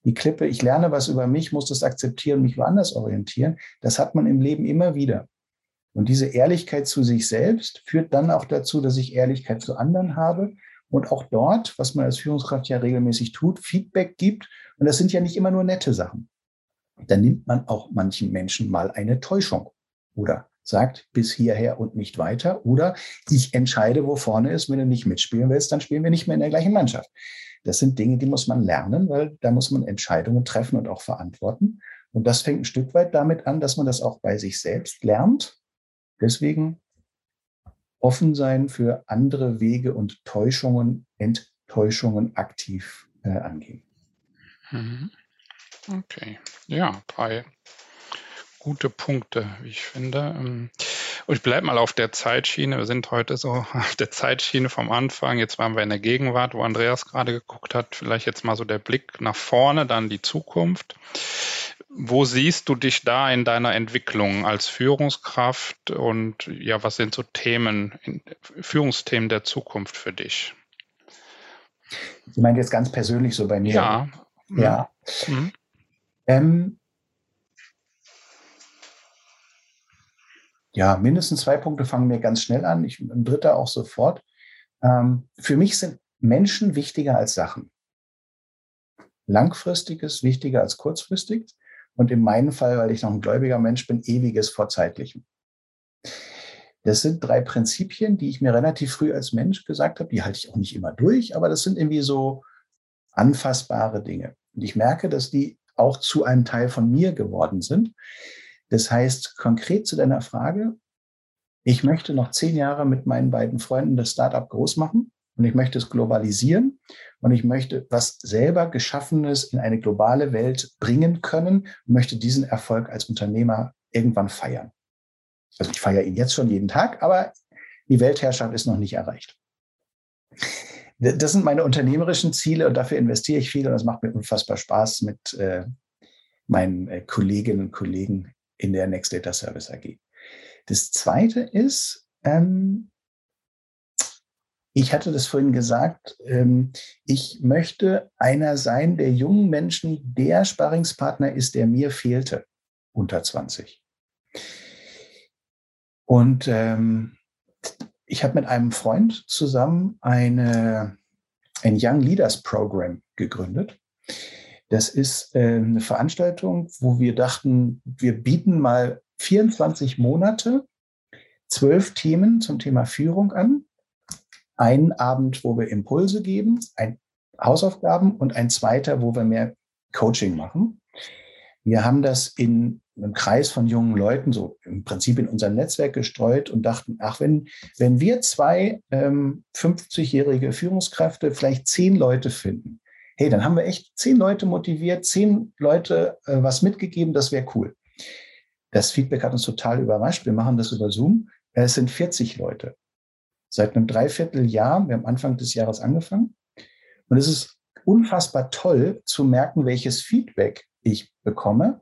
die Klippe, ich lerne was über mich, muss das akzeptieren, mich woanders orientieren, das hat man im Leben immer wieder. Und diese Ehrlichkeit zu sich selbst führt dann auch dazu, dass ich Ehrlichkeit zu anderen habe und auch dort, was man als Führungskraft ja regelmäßig tut, Feedback gibt. Und das sind ja nicht immer nur nette Sachen. Dann nimmt man auch manchen Menschen mal eine Täuschung oder sagt bis hierher und nicht weiter. Oder ich entscheide, wo vorne ist. Wenn du nicht mitspielen willst, dann spielen wir nicht mehr in der gleichen Mannschaft. Das sind Dinge, die muss man lernen, weil da muss man Entscheidungen treffen und auch verantworten. Und das fängt ein Stück weit damit an, dass man das auch bei sich selbst lernt Deswegen offen sein für andere Wege und Täuschungen, Enttäuschungen aktiv äh, angehen. Mhm. Okay, ja, drei gute Punkte, wie ich finde. Ähm, und ich bleibe mal auf der Zeitschiene. Wir sind heute so [laughs] auf der Zeitschiene vom Anfang. Jetzt waren wir in der Gegenwart, wo Andreas gerade geguckt hat. Vielleicht jetzt mal so der Blick nach vorne, dann die Zukunft. Wo siehst du dich da in deiner Entwicklung als Führungskraft und ja, was sind so Themen, Führungsthemen der Zukunft für dich? Ich meine jetzt ganz persönlich so bei mir. Ja. Ja. Mhm. Ähm, ja, mindestens zwei Punkte fangen mir ganz schnell an. Ich, ein dritter auch sofort. Ähm, für mich sind Menschen wichtiger als Sachen. Langfristiges wichtiger als kurzfristig und in meinem Fall, weil ich noch ein gläubiger Mensch bin, ewiges vor zeitlichem. Das sind drei Prinzipien, die ich mir relativ früh als Mensch gesagt habe. Die halte ich auch nicht immer durch, aber das sind irgendwie so anfassbare Dinge. Und ich merke, dass die auch zu einem Teil von mir geworden sind. Das heißt, konkret zu deiner Frage, ich möchte noch zehn Jahre mit meinen beiden Freunden das Startup groß machen und ich möchte es globalisieren und ich möchte was selber Geschaffenes in eine globale Welt bringen können und möchte diesen Erfolg als Unternehmer irgendwann feiern. Also ich feiere ihn jetzt schon jeden Tag, aber die Weltherrschaft ist noch nicht erreicht. Das sind meine unternehmerischen Ziele und dafür investiere ich viel und das macht mir unfassbar Spaß mit äh, meinen äh, Kolleginnen und Kollegen in der Next Data Service AG. Das zweite ist, ähm, ich hatte das vorhin gesagt, ähm, ich möchte einer sein, der jungen Menschen der Sparringspartner ist, der mir fehlte, unter 20. Und ähm, ich habe mit einem Freund zusammen eine, ein Young Leaders Program gegründet. Das ist äh, eine Veranstaltung, wo wir dachten, wir bieten mal 24 Monate zwölf Themen zum Thema Führung an einen Abend, wo wir Impulse geben, ein Hausaufgaben und ein zweiter, wo wir mehr Coaching machen. Wir haben das in einem Kreis von jungen Leuten, so im Prinzip in unserem Netzwerk gestreut und dachten, ach, wenn, wenn wir zwei ähm, 50-jährige Führungskräfte vielleicht zehn Leute finden, hey, dann haben wir echt zehn Leute motiviert, zehn Leute äh, was mitgegeben, das wäre cool. Das Feedback hat uns total überrascht. Wir machen das über Zoom. Es sind 40 Leute seit einem Dreivierteljahr. Wir haben Anfang des Jahres angefangen. Und es ist unfassbar toll zu merken, welches Feedback ich bekomme.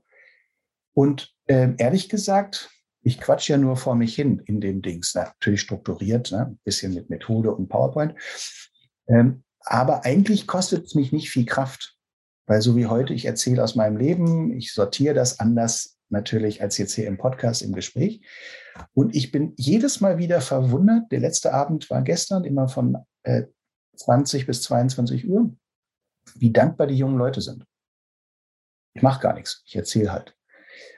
Und äh, ehrlich gesagt, ich quatsch ja nur vor mich hin in den Dings. Na, natürlich strukturiert, ne? ein bisschen mit Methode und PowerPoint. Ähm, aber eigentlich kostet es mich nicht viel Kraft. Weil so wie heute, ich erzähle aus meinem Leben, ich sortiere das anders natürlich als jetzt hier im Podcast im Gespräch. Und ich bin jedes Mal wieder verwundert. Der letzte Abend war gestern immer von äh, 20 bis 22 Uhr, wie dankbar die jungen Leute sind. Ich mache gar nichts, ich erzähle halt.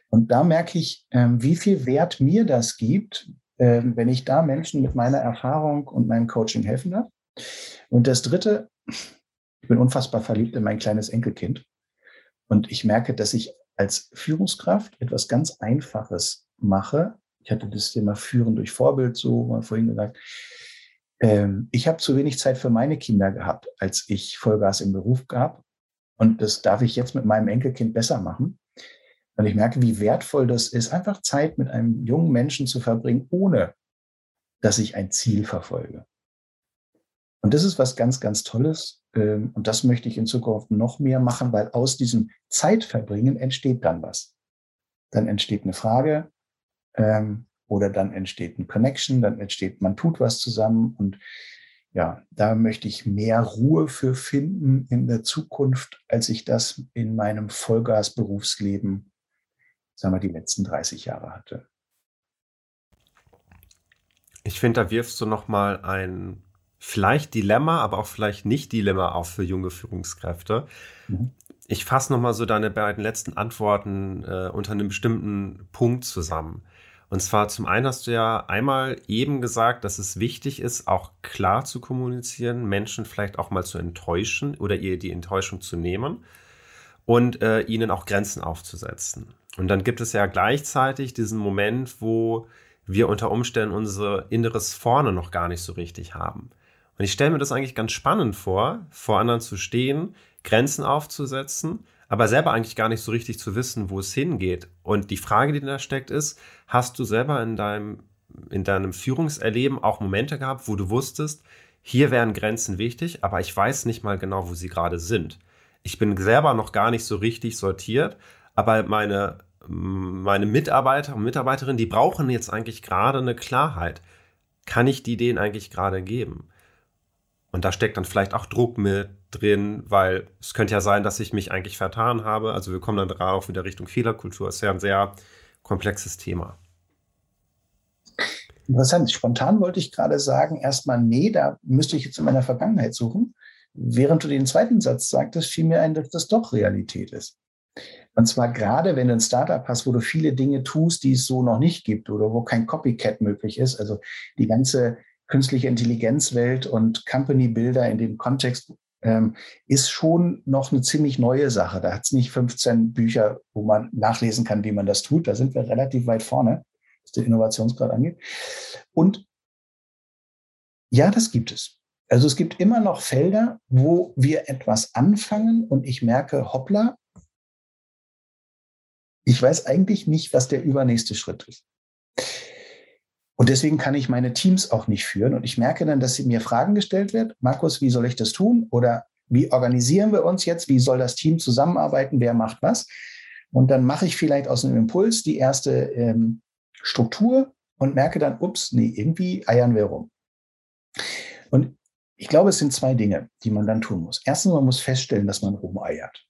Und da merke ich, ähm, wie viel Wert mir das gibt, ähm, wenn ich da Menschen mit meiner Erfahrung und meinem Coaching helfen darf. Und das Dritte, ich bin unfassbar verliebt in mein kleines Enkelkind. Und ich merke, dass ich als Führungskraft etwas ganz Einfaches mache. Ich hatte das Thema Führen durch Vorbild so mal vorhin gesagt. Ähm, ich habe zu wenig Zeit für meine Kinder gehabt, als ich Vollgas im Beruf gab. Und das darf ich jetzt mit meinem Enkelkind besser machen. Und ich merke, wie wertvoll das ist, einfach Zeit mit einem jungen Menschen zu verbringen, ohne dass ich ein Ziel verfolge. Und das ist was ganz, ganz Tolles. Ähm, und das möchte ich in Zukunft noch mehr machen, weil aus diesem Zeitverbringen entsteht dann was. Dann entsteht eine Frage ähm, oder dann entsteht ein Connection, dann entsteht, man tut was zusammen. Und ja, da möchte ich mehr Ruhe für finden in der Zukunft, als ich das in meinem Vollgas-Berufsleben, sagen wir, die letzten 30 Jahre hatte. Ich finde, da wirfst du nochmal ein vielleicht Dilemma, aber auch vielleicht nicht Dilemma auf für junge Führungskräfte. Mhm. Ich fasse nochmal so deine beiden letzten Antworten äh, unter einem bestimmten Punkt zusammen. Und zwar zum einen hast du ja einmal eben gesagt, dass es wichtig ist, auch klar zu kommunizieren, Menschen vielleicht auch mal zu enttäuschen oder ihr die Enttäuschung zu nehmen und äh, ihnen auch Grenzen aufzusetzen. Und dann gibt es ja gleichzeitig diesen Moment, wo wir unter Umständen unser inneres Vorne noch gar nicht so richtig haben. Und ich stelle mir das eigentlich ganz spannend vor, vor anderen zu stehen, Grenzen aufzusetzen, aber selber eigentlich gar nicht so richtig zu wissen, wo es hingeht. Und die Frage, die da steckt, ist, hast du selber in deinem, in deinem Führungserleben auch Momente gehabt, wo du wusstest, hier wären Grenzen wichtig, aber ich weiß nicht mal genau, wo sie gerade sind. Ich bin selber noch gar nicht so richtig sortiert, aber meine, meine Mitarbeiter und Mitarbeiterinnen, die brauchen jetzt eigentlich gerade eine Klarheit. Kann ich die denen eigentlich gerade geben? Und da steckt dann vielleicht auch Druck mit drin, weil es könnte ja sein, dass ich mich eigentlich vertan habe. Also wir kommen dann darauf wieder Richtung Fehlerkultur. Ist ja ein sehr komplexes Thema. Interessant. Spontan wollte ich gerade sagen, erstmal, nee, da müsste ich jetzt in meiner Vergangenheit suchen. Während du den zweiten Satz sagtest, fiel mir ein, dass das doch Realität ist. Und zwar gerade, wenn du ein Startup hast, wo du viele Dinge tust, die es so noch nicht gibt oder wo kein Copycat möglich ist. Also die ganze künstliche Intelligenzwelt und Company Builder in dem Kontext ähm, ist schon noch eine ziemlich neue Sache. Da hat es nicht 15 Bücher, wo man nachlesen kann, wie man das tut. Da sind wir relativ weit vorne, was den Innovationsgrad angeht. Und ja, das gibt es. Also es gibt immer noch Felder, wo wir etwas anfangen und ich merke, hoppla, ich weiß eigentlich nicht, was der übernächste Schritt ist. Und deswegen kann ich meine Teams auch nicht führen. Und ich merke dann, dass mir Fragen gestellt wird. Markus, wie soll ich das tun? Oder wie organisieren wir uns jetzt? Wie soll das Team zusammenarbeiten? Wer macht was? Und dann mache ich vielleicht aus einem Impuls die erste ähm, Struktur und merke dann, ups, nee, irgendwie eiern wir rum. Und ich glaube, es sind zwei Dinge, die man dann tun muss. Erstens, man muss feststellen, dass man rumeiert.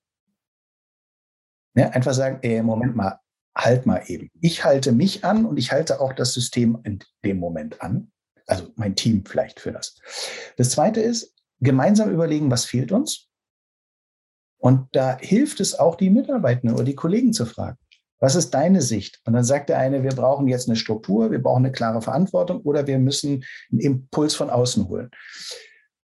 Ja, einfach sagen, ey, Moment mal, halt mal eben. Ich halte mich an und ich halte auch das System in dem Moment an. Also mein Team vielleicht für das. Das zweite ist, gemeinsam überlegen, was fehlt uns. Und da hilft es auch, die Mitarbeitenden oder die Kollegen zu fragen. Was ist deine Sicht? Und dann sagt der eine, wir brauchen jetzt eine Struktur, wir brauchen eine klare Verantwortung oder wir müssen einen Impuls von außen holen.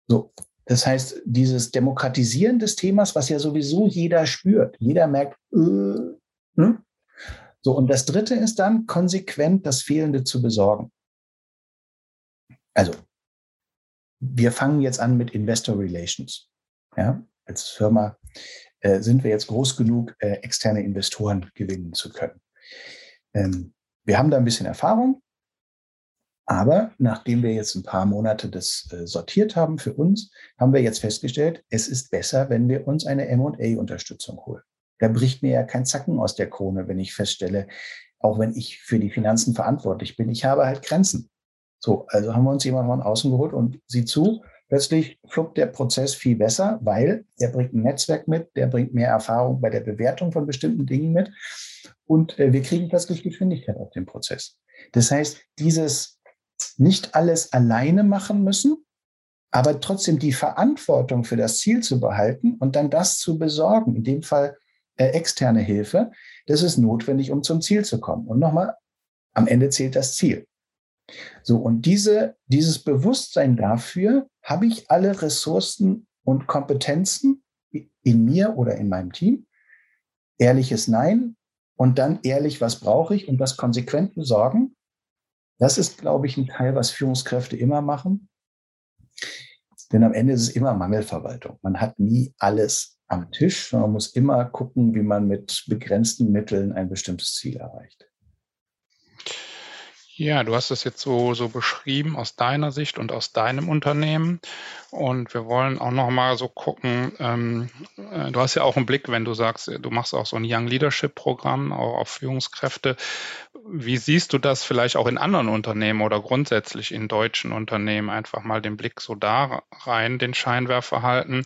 So. Das heißt, dieses Demokratisieren des Themas, was ja sowieso jeder spürt. Jeder merkt, äh, ne? So, und das dritte ist dann, konsequent das Fehlende zu besorgen. Also, wir fangen jetzt an mit Investor Relations. Ja, als Firma äh, sind wir jetzt groß genug, äh, externe Investoren gewinnen zu können. Ähm, wir haben da ein bisschen Erfahrung, aber nachdem wir jetzt ein paar Monate das äh, sortiert haben für uns, haben wir jetzt festgestellt, es ist besser, wenn wir uns eine M&A-Unterstützung holen. Da bricht mir ja kein Zacken aus der Krone, wenn ich feststelle, auch wenn ich für die Finanzen verantwortlich bin, ich habe halt Grenzen. So, also haben wir uns jemand von außen geholt und sieh zu, plötzlich fluppt der Prozess viel besser, weil der bringt ein Netzwerk mit, der bringt mehr Erfahrung bei der Bewertung von bestimmten Dingen mit und äh, wir kriegen plötzlich Geschwindigkeit auf den Prozess. Das heißt, dieses nicht alles alleine machen müssen, aber trotzdem die Verantwortung für das Ziel zu behalten und dann das zu besorgen. In dem Fall äh, externe Hilfe. Das ist notwendig, um zum Ziel zu kommen. Und nochmal, am Ende zählt das Ziel. So, und diese, dieses Bewusstsein dafür habe ich alle Ressourcen und Kompetenzen in mir oder in meinem Team? Ehrliches Nein und dann ehrlich, was brauche ich und das konsequent besorgen. Das ist, glaube ich, ein Teil, was Führungskräfte immer machen. Denn am Ende ist es immer Mangelverwaltung. Man hat nie alles am Tisch, man muss immer gucken, wie man mit begrenzten Mitteln ein bestimmtes Ziel erreicht. Ja, du hast es jetzt so, so beschrieben aus deiner Sicht und aus deinem Unternehmen. Und wir wollen auch noch mal so gucken, ähm, äh, du hast ja auch einen Blick, wenn du sagst, du machst auch so ein Young Leadership Programm, auch auf Führungskräfte. Wie siehst du das vielleicht auch in anderen Unternehmen oder grundsätzlich in deutschen Unternehmen? Einfach mal den Blick so da rein, den Scheinwerfer halten.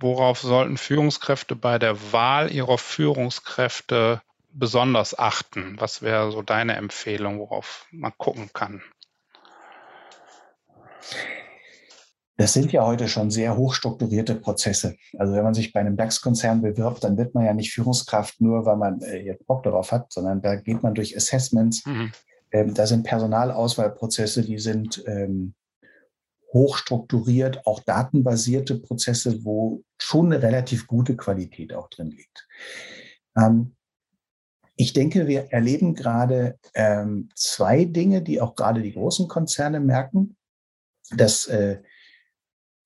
Worauf sollten Führungskräfte bei der Wahl ihrer Führungskräfte besonders achten? Was wäre so deine Empfehlung, worauf man gucken kann? Das sind ja heute schon sehr hochstrukturierte Prozesse. Also wenn man sich bei einem DAX-Konzern bewirbt, dann wird man ja nicht Führungskraft nur, weil man äh, jetzt Bock darauf hat, sondern da geht man durch Assessments. Mhm. Ähm, da sind Personalauswahlprozesse, die sind ähm, hochstrukturiert, auch datenbasierte Prozesse, wo schon eine relativ gute Qualität auch drin liegt. Ähm, ich denke, wir erleben gerade ähm, zwei Dinge, die auch gerade die großen Konzerne merken, dass äh,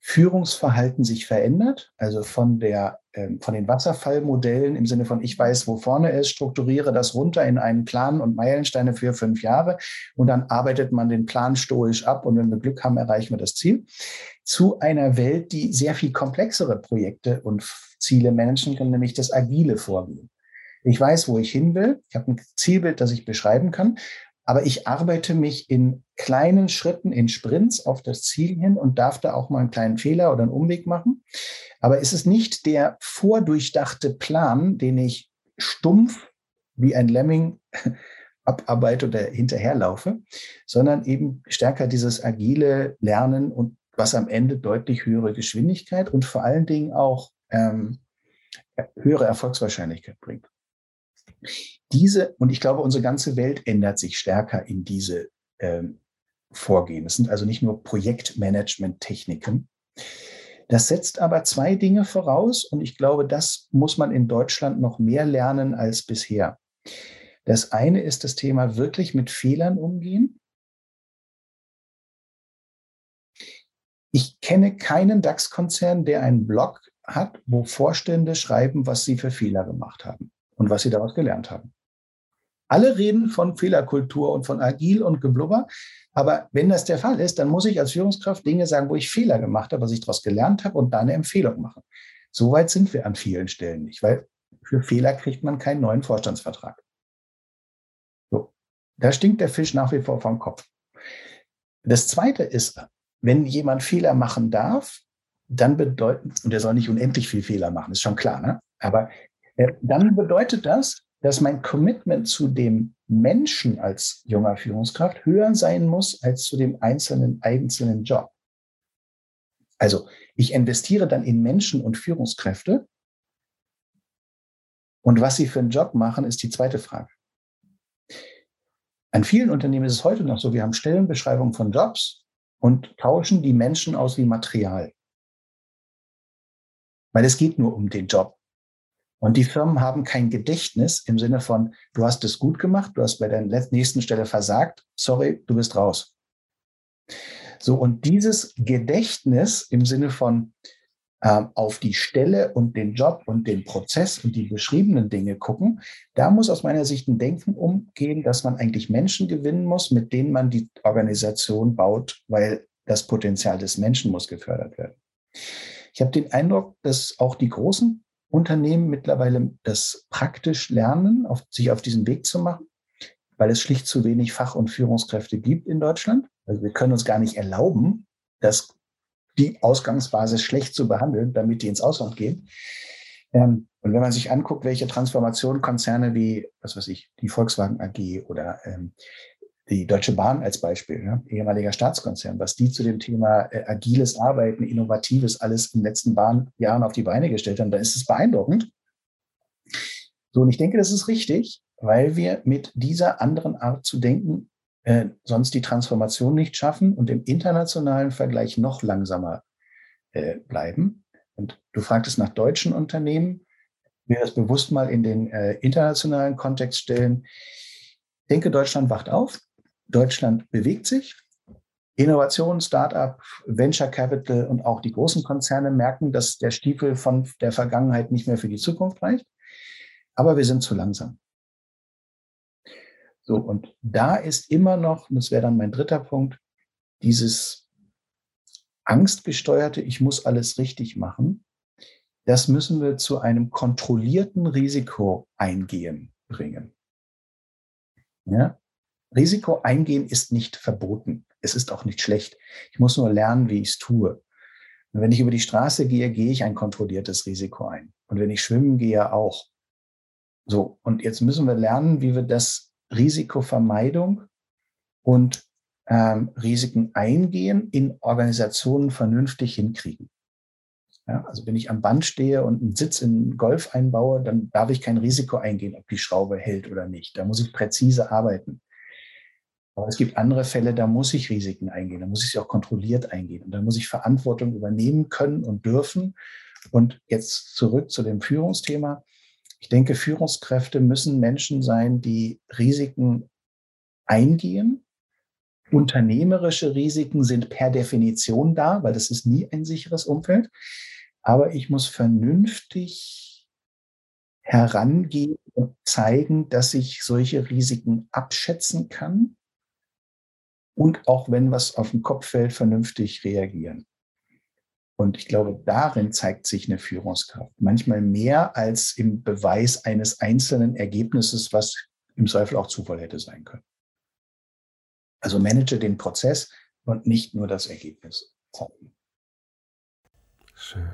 Führungsverhalten sich verändert, also von der ähm, von den Wasserfallmodellen im Sinne von ich weiß, wo vorne ist, strukturiere das runter in einen Plan und Meilensteine für fünf Jahre und dann arbeitet man den Plan stoisch ab und wenn wir Glück haben, erreichen wir das Ziel, zu einer Welt, die sehr viel komplexere Projekte und Ziele managen kann, nämlich das agile Vorgehen. Ich weiß, wo ich hin will. Ich habe ein Zielbild, das ich beschreiben kann. Aber ich arbeite mich in kleinen Schritten, in Sprints auf das Ziel hin und darf da auch mal einen kleinen Fehler oder einen Umweg machen. Aber es ist nicht der vordurchdachte Plan, den ich stumpf wie ein Lemming [laughs] abarbeite oder hinterherlaufe, sondern eben stärker dieses agile Lernen und was am Ende deutlich höhere Geschwindigkeit und vor allen Dingen auch ähm, höhere Erfolgswahrscheinlichkeit bringt. Diese, und ich glaube, unsere ganze Welt ändert sich stärker in diese ähm, Vorgehen. Es sind also nicht nur Projektmanagement-Techniken. Das setzt aber zwei Dinge voraus und ich glaube, das muss man in Deutschland noch mehr lernen als bisher. Das eine ist das Thema wirklich mit Fehlern umgehen. Ich kenne keinen DAX-Konzern, der einen Blog hat, wo Vorstände schreiben, was sie für Fehler gemacht haben und was sie daraus gelernt haben. Alle reden von Fehlerkultur und von agil und geblubber. Aber wenn das der Fall ist, dann muss ich als Führungskraft Dinge sagen, wo ich Fehler gemacht habe, was ich daraus gelernt habe und da eine Empfehlung machen. So weit sind wir an vielen Stellen nicht, weil für Fehler kriegt man keinen neuen Vorstandsvertrag. So. Da stinkt der Fisch nach wie vor vom Kopf. Das zweite ist, wenn jemand Fehler machen darf, dann bedeutet, und er soll nicht unendlich viel Fehler machen, ist schon klar, ne? Aber dann bedeutet das, dass mein Commitment zu dem Menschen als junger Führungskraft höher sein muss als zu dem einzelnen, einzelnen Job. Also ich investiere dann in Menschen und Führungskräfte. Und was sie für einen Job machen, ist die zweite Frage. An vielen Unternehmen ist es heute noch so, wir haben Stellenbeschreibungen von Jobs und tauschen die Menschen aus wie Material. Weil es geht nur um den Job. Und die Firmen haben kein Gedächtnis im Sinne von, du hast es gut gemacht, du hast bei der nächsten Stelle versagt, sorry, du bist raus. So, und dieses Gedächtnis im Sinne von ähm, auf die Stelle und den Job und den Prozess und die beschriebenen Dinge gucken, da muss aus meiner Sicht ein Denken umgehen, dass man eigentlich Menschen gewinnen muss, mit denen man die Organisation baut, weil das Potenzial des Menschen muss gefördert werden. Ich habe den Eindruck, dass auch die großen Unternehmen mittlerweile das praktisch lernen, auf, sich auf diesen Weg zu machen, weil es schlicht zu wenig Fach- und Führungskräfte gibt in Deutschland. Also wir können uns gar nicht erlauben, dass die Ausgangsbasis schlecht zu behandeln, damit die ins Ausland gehen. Ähm, und wenn man sich anguckt, welche Transformation Konzerne wie, was weiß ich, die Volkswagen AG oder ähm, die Deutsche Bahn als Beispiel, ne? ehemaliger Staatskonzern, was die zu dem Thema äh, agiles Arbeiten, innovatives alles in den letzten Bahn Jahren auf die Beine gestellt haben, dann ist es beeindruckend. So, und ich denke, das ist richtig, weil wir mit dieser anderen Art zu denken äh, sonst die Transformation nicht schaffen und im internationalen Vergleich noch langsamer äh, bleiben. Und du fragtest nach deutschen Unternehmen. Will das bewusst mal in den äh, internationalen Kontext stellen. Ich denke, Deutschland wacht auf. Deutschland bewegt sich. Innovation, Startup, Venture Capital und auch die großen Konzerne merken, dass der Stiefel von der Vergangenheit nicht mehr für die Zukunft reicht. Aber wir sind zu langsam. So, und da ist immer noch, und das wäre dann mein dritter Punkt, dieses angstgesteuerte, ich muss alles richtig machen. Das müssen wir zu einem kontrollierten Risiko eingehen bringen. Ja? Risiko eingehen ist nicht verboten. Es ist auch nicht schlecht. Ich muss nur lernen, wie ich es tue. Und wenn ich über die Straße gehe, gehe ich ein kontrolliertes Risiko ein. Und wenn ich schwimmen gehe, auch. So, und jetzt müssen wir lernen, wie wir das Risikovermeidung und ähm, Risiken eingehen in Organisationen vernünftig hinkriegen. Ja, also wenn ich am Band stehe und einen Sitz in Golf einbaue, dann darf ich kein Risiko eingehen, ob die Schraube hält oder nicht. Da muss ich präzise arbeiten. Aber es gibt andere Fälle, da muss ich Risiken eingehen, da muss ich sie auch kontrolliert eingehen und da muss ich Verantwortung übernehmen können und dürfen. Und jetzt zurück zu dem Führungsthema. Ich denke, Führungskräfte müssen Menschen sein, die Risiken eingehen. Unternehmerische Risiken sind per Definition da, weil das ist nie ein sicheres Umfeld. Aber ich muss vernünftig herangehen und zeigen, dass ich solche Risiken abschätzen kann und auch wenn was auf den Kopf fällt, vernünftig reagieren. Und ich glaube, darin zeigt sich eine Führungskraft. Manchmal mehr als im Beweis eines einzelnen Ergebnisses, was im Zweifel auch Zufall hätte sein können. Also manage den Prozess und nicht nur das Ergebnis Schön.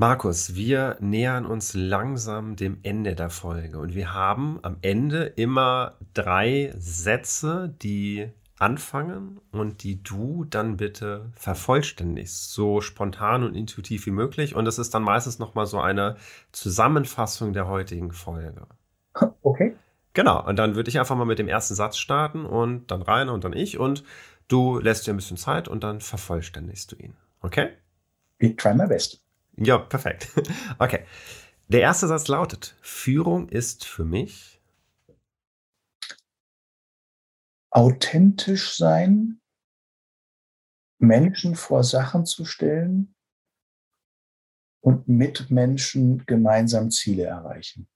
Markus, wir nähern uns langsam dem Ende der Folge und wir haben am Ende immer drei Sätze, die anfangen und die du dann bitte vervollständigst, so spontan und intuitiv wie möglich. Und das ist dann meistens nochmal so eine Zusammenfassung der heutigen Folge. Okay. Genau, und dann würde ich einfach mal mit dem ersten Satz starten und dann Rainer und dann ich und du lässt dir ein bisschen Zeit und dann vervollständigst du ihn. Okay? Ich try my best. Ja, perfekt. [laughs] Okay. Der erste Satz lautet, Führung ist für mich authentisch sein, Menschen vor Sachen zu stellen und mit Menschen gemeinsam Ziele erreichen.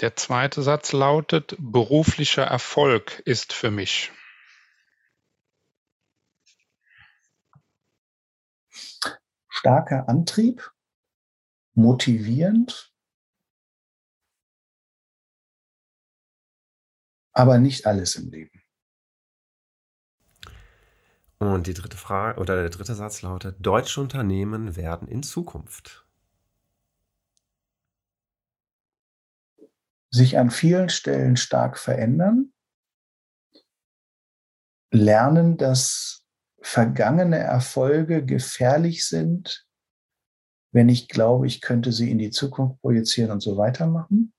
Der zweite Satz lautet, beruflicher Erfolg ist für mich. Starker Antrieb, motivierend aber nicht alles im Leben. Und die dritte Frage oder der dritte Satz lautet: Deutsche Unternehmen werden in Zukunft sich an vielen Stellen stark verändern, lernen, dass vergangene Erfolge gefährlich sind, wenn ich glaube, ich könnte sie in die Zukunft projizieren und so weitermachen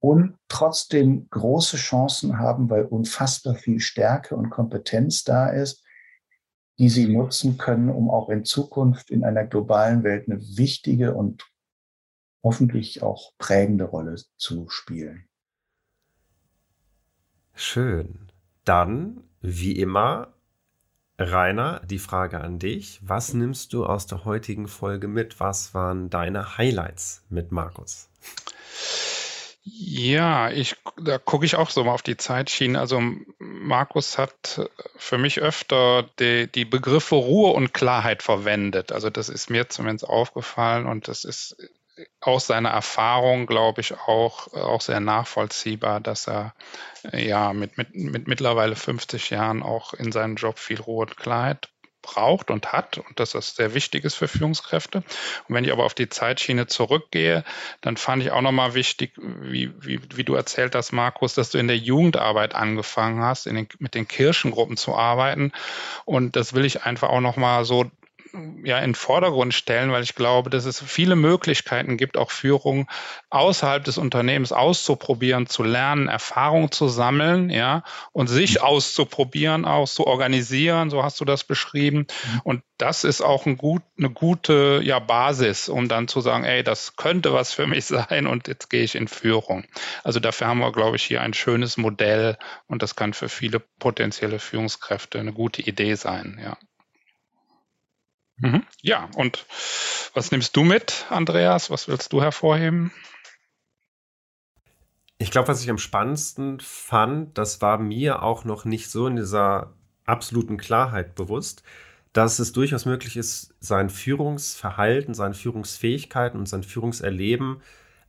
und trotzdem große Chancen haben, weil unfassbar viel Stärke und Kompetenz da ist, die sie nutzen können, um auch in Zukunft in einer globalen Welt eine wichtige und hoffentlich auch prägende Rolle zu spielen. Schön. Dann, wie immer, Rainer, die Frage an dich. Was nimmst du aus der heutigen Folge mit? Was waren deine Highlights mit Markus? Ja, ich, da gucke ich auch so mal auf die Zeitschiene. Also Markus hat für mich öfter die, die Begriffe Ruhe und Klarheit verwendet. Also das ist mir zumindest aufgefallen und das ist aus seiner Erfahrung, glaube ich, auch, auch sehr nachvollziehbar, dass er ja mit, mit, mit mittlerweile 50 Jahren auch in seinem Job viel Ruhe und Klarheit braucht und hat und dass das sehr wichtig ist für Führungskräfte. Und wenn ich aber auf die Zeitschiene zurückgehe, dann fand ich auch nochmal wichtig, wie, wie, wie du erzählt hast, Markus, dass du in der Jugendarbeit angefangen hast, den, mit den Kirchengruppen zu arbeiten. Und das will ich einfach auch nochmal so ja in Vordergrund stellen, weil ich glaube, dass es viele Möglichkeiten gibt, auch Führung außerhalb des Unternehmens auszuprobieren, zu lernen, Erfahrung zu sammeln, ja, und sich auszuprobieren, auch zu organisieren, so hast du das beschrieben. Mhm. Und das ist auch ein gut, eine gute ja, Basis, um dann zu sagen, ey, das könnte was für mich [laughs] sein und jetzt gehe ich in Führung. Also dafür haben wir, glaube ich, hier ein schönes Modell und das kann für viele potenzielle Führungskräfte eine gute Idee sein, ja. Mhm. Ja, und was nimmst du mit, Andreas? Was willst du hervorheben? Ich glaube, was ich am spannendsten fand, das war mir auch noch nicht so in dieser absoluten Klarheit bewusst, dass es durchaus möglich ist, sein Führungsverhalten, seine Führungsfähigkeiten und sein Führungserleben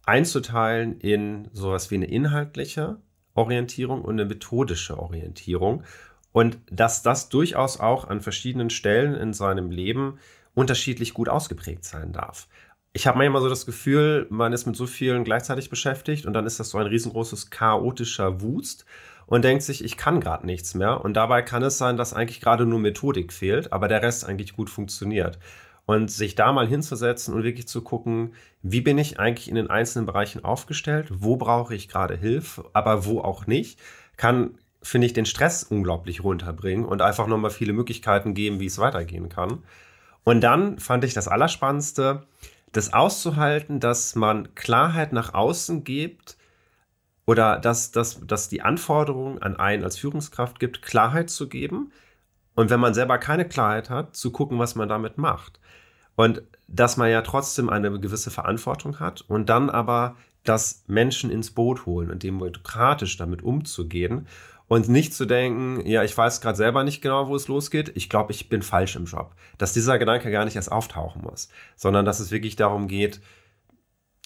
einzuteilen in sowas wie eine inhaltliche Orientierung und eine methodische Orientierung und dass das durchaus auch an verschiedenen Stellen in seinem Leben unterschiedlich gut ausgeprägt sein darf. Ich habe manchmal so das Gefühl, man ist mit so vielen gleichzeitig beschäftigt und dann ist das so ein riesengroßes chaotischer Wust und denkt sich, ich kann gerade nichts mehr. Und dabei kann es sein, dass eigentlich gerade nur Methodik fehlt, aber der Rest eigentlich gut funktioniert. Und sich da mal hinzusetzen und wirklich zu gucken, wie bin ich eigentlich in den einzelnen Bereichen aufgestellt, wo brauche ich gerade Hilfe, aber wo auch nicht, kann finde ich, den Stress unglaublich runterbringen und einfach nochmal viele Möglichkeiten geben, wie es weitergehen kann. Und dann fand ich das Allerspannendste, das auszuhalten, dass man Klarheit nach außen gibt oder dass, dass, dass die Anforderung an einen als Führungskraft gibt, Klarheit zu geben. Und wenn man selber keine Klarheit hat, zu gucken, was man damit macht. Und dass man ja trotzdem eine gewisse Verantwortung hat und dann aber das Menschen ins Boot holen und demokratisch damit umzugehen und nicht zu denken, ja, ich weiß gerade selber nicht genau, wo es losgeht, ich glaube, ich bin falsch im Job. Dass dieser Gedanke gar nicht erst auftauchen muss, sondern dass es wirklich darum geht,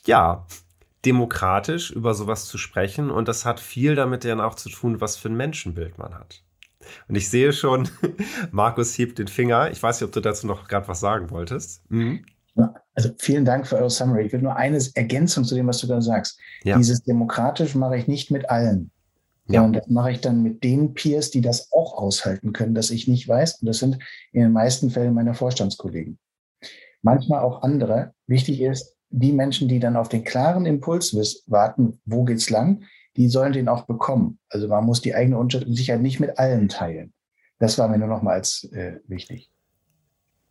ja, demokratisch über sowas zu sprechen und das hat viel damit dann auch zu tun, was für ein Menschenbild man hat. Und ich sehe schon, [laughs] Markus hebt den Finger. Ich weiß nicht, ob du dazu noch gerade was sagen wolltest. Mhm. Also vielen Dank für eure Summary. Ich will nur eine Ergänzung zu dem, was du da sagst. Ja. Dieses demokratisch mache ich nicht mit allen. Ja. Und das mache ich dann mit den Peers, die das auch aushalten können, dass ich nicht weiß. Und das sind in den meisten Fällen meine Vorstandskollegen. Manchmal auch andere. Wichtig ist, die Menschen, die dann auf den klaren Impuls warten, wo geht's lang, die sollen den auch bekommen. Also man muss die eigene Sicherheit nicht mit allen teilen. Das war mir nur noch mal als äh, wichtig.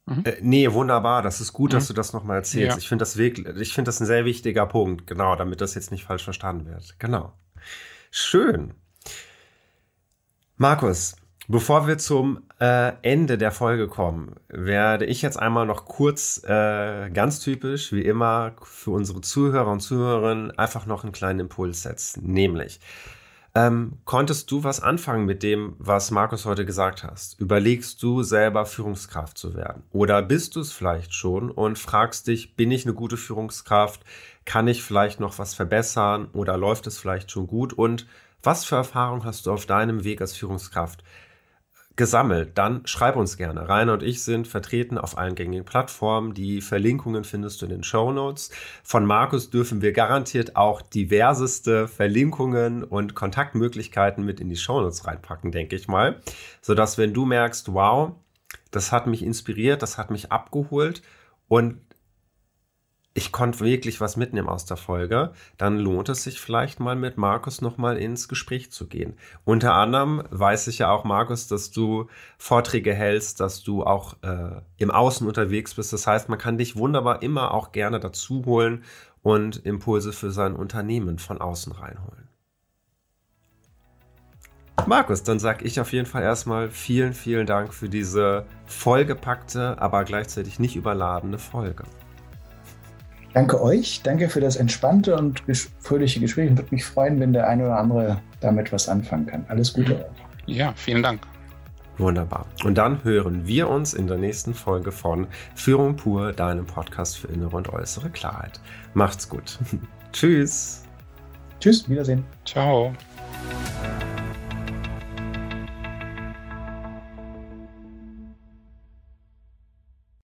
Mhm. Äh, nee, wunderbar. Das ist gut, mhm. dass du das nochmal erzählst. Ja. Ich finde das wirklich, ich finde das ein sehr wichtiger Punkt. Genau, damit das jetzt nicht falsch verstanden wird. Genau. Schön. Markus, bevor wir zum äh, Ende der Folge kommen, werde ich jetzt einmal noch kurz, äh, ganz typisch, wie immer, für unsere Zuhörer und Zuhörerinnen einfach noch einen kleinen Impuls setzen. Nämlich, ähm, konntest du was anfangen mit dem, was Markus heute gesagt hast? Überlegst du selber Führungskraft zu werden? Oder bist du es vielleicht schon und fragst dich, bin ich eine gute Führungskraft? Kann ich vielleicht noch was verbessern? Oder läuft es vielleicht schon gut? Und was für Erfahrungen hast du auf deinem Weg als Führungskraft gesammelt? Dann schreib uns gerne. Rainer und ich sind vertreten auf allen gängigen Plattformen. Die Verlinkungen findest du in den Show Notes. Von Markus dürfen wir garantiert auch diverseste Verlinkungen und Kontaktmöglichkeiten mit in die Show Notes reinpacken, denke ich mal. Sodass, wenn du merkst, wow, das hat mich inspiriert, das hat mich abgeholt und ich konnte wirklich was mitnehmen aus der Folge, dann lohnt es sich vielleicht mal mit Markus nochmal ins Gespräch zu gehen. Unter anderem weiß ich ja auch, Markus, dass du Vorträge hältst, dass du auch äh, im Außen unterwegs bist. Das heißt, man kann dich wunderbar immer auch gerne dazu holen und Impulse für sein Unternehmen von außen reinholen. Markus, dann sage ich auf jeden Fall erstmal vielen, vielen Dank für diese vollgepackte, aber gleichzeitig nicht überladene Folge. Danke euch, danke für das entspannte und fröhliche Gespräch. Ich würde mich freuen, wenn der eine oder andere damit was anfangen kann. Alles Gute euch. Ja, vielen Dank. Wunderbar. Und dann hören wir uns in der nächsten Folge von Führung pur, deinem Podcast für innere und äußere Klarheit. Macht's gut. [laughs] Tschüss. Tschüss, Wiedersehen. Ciao.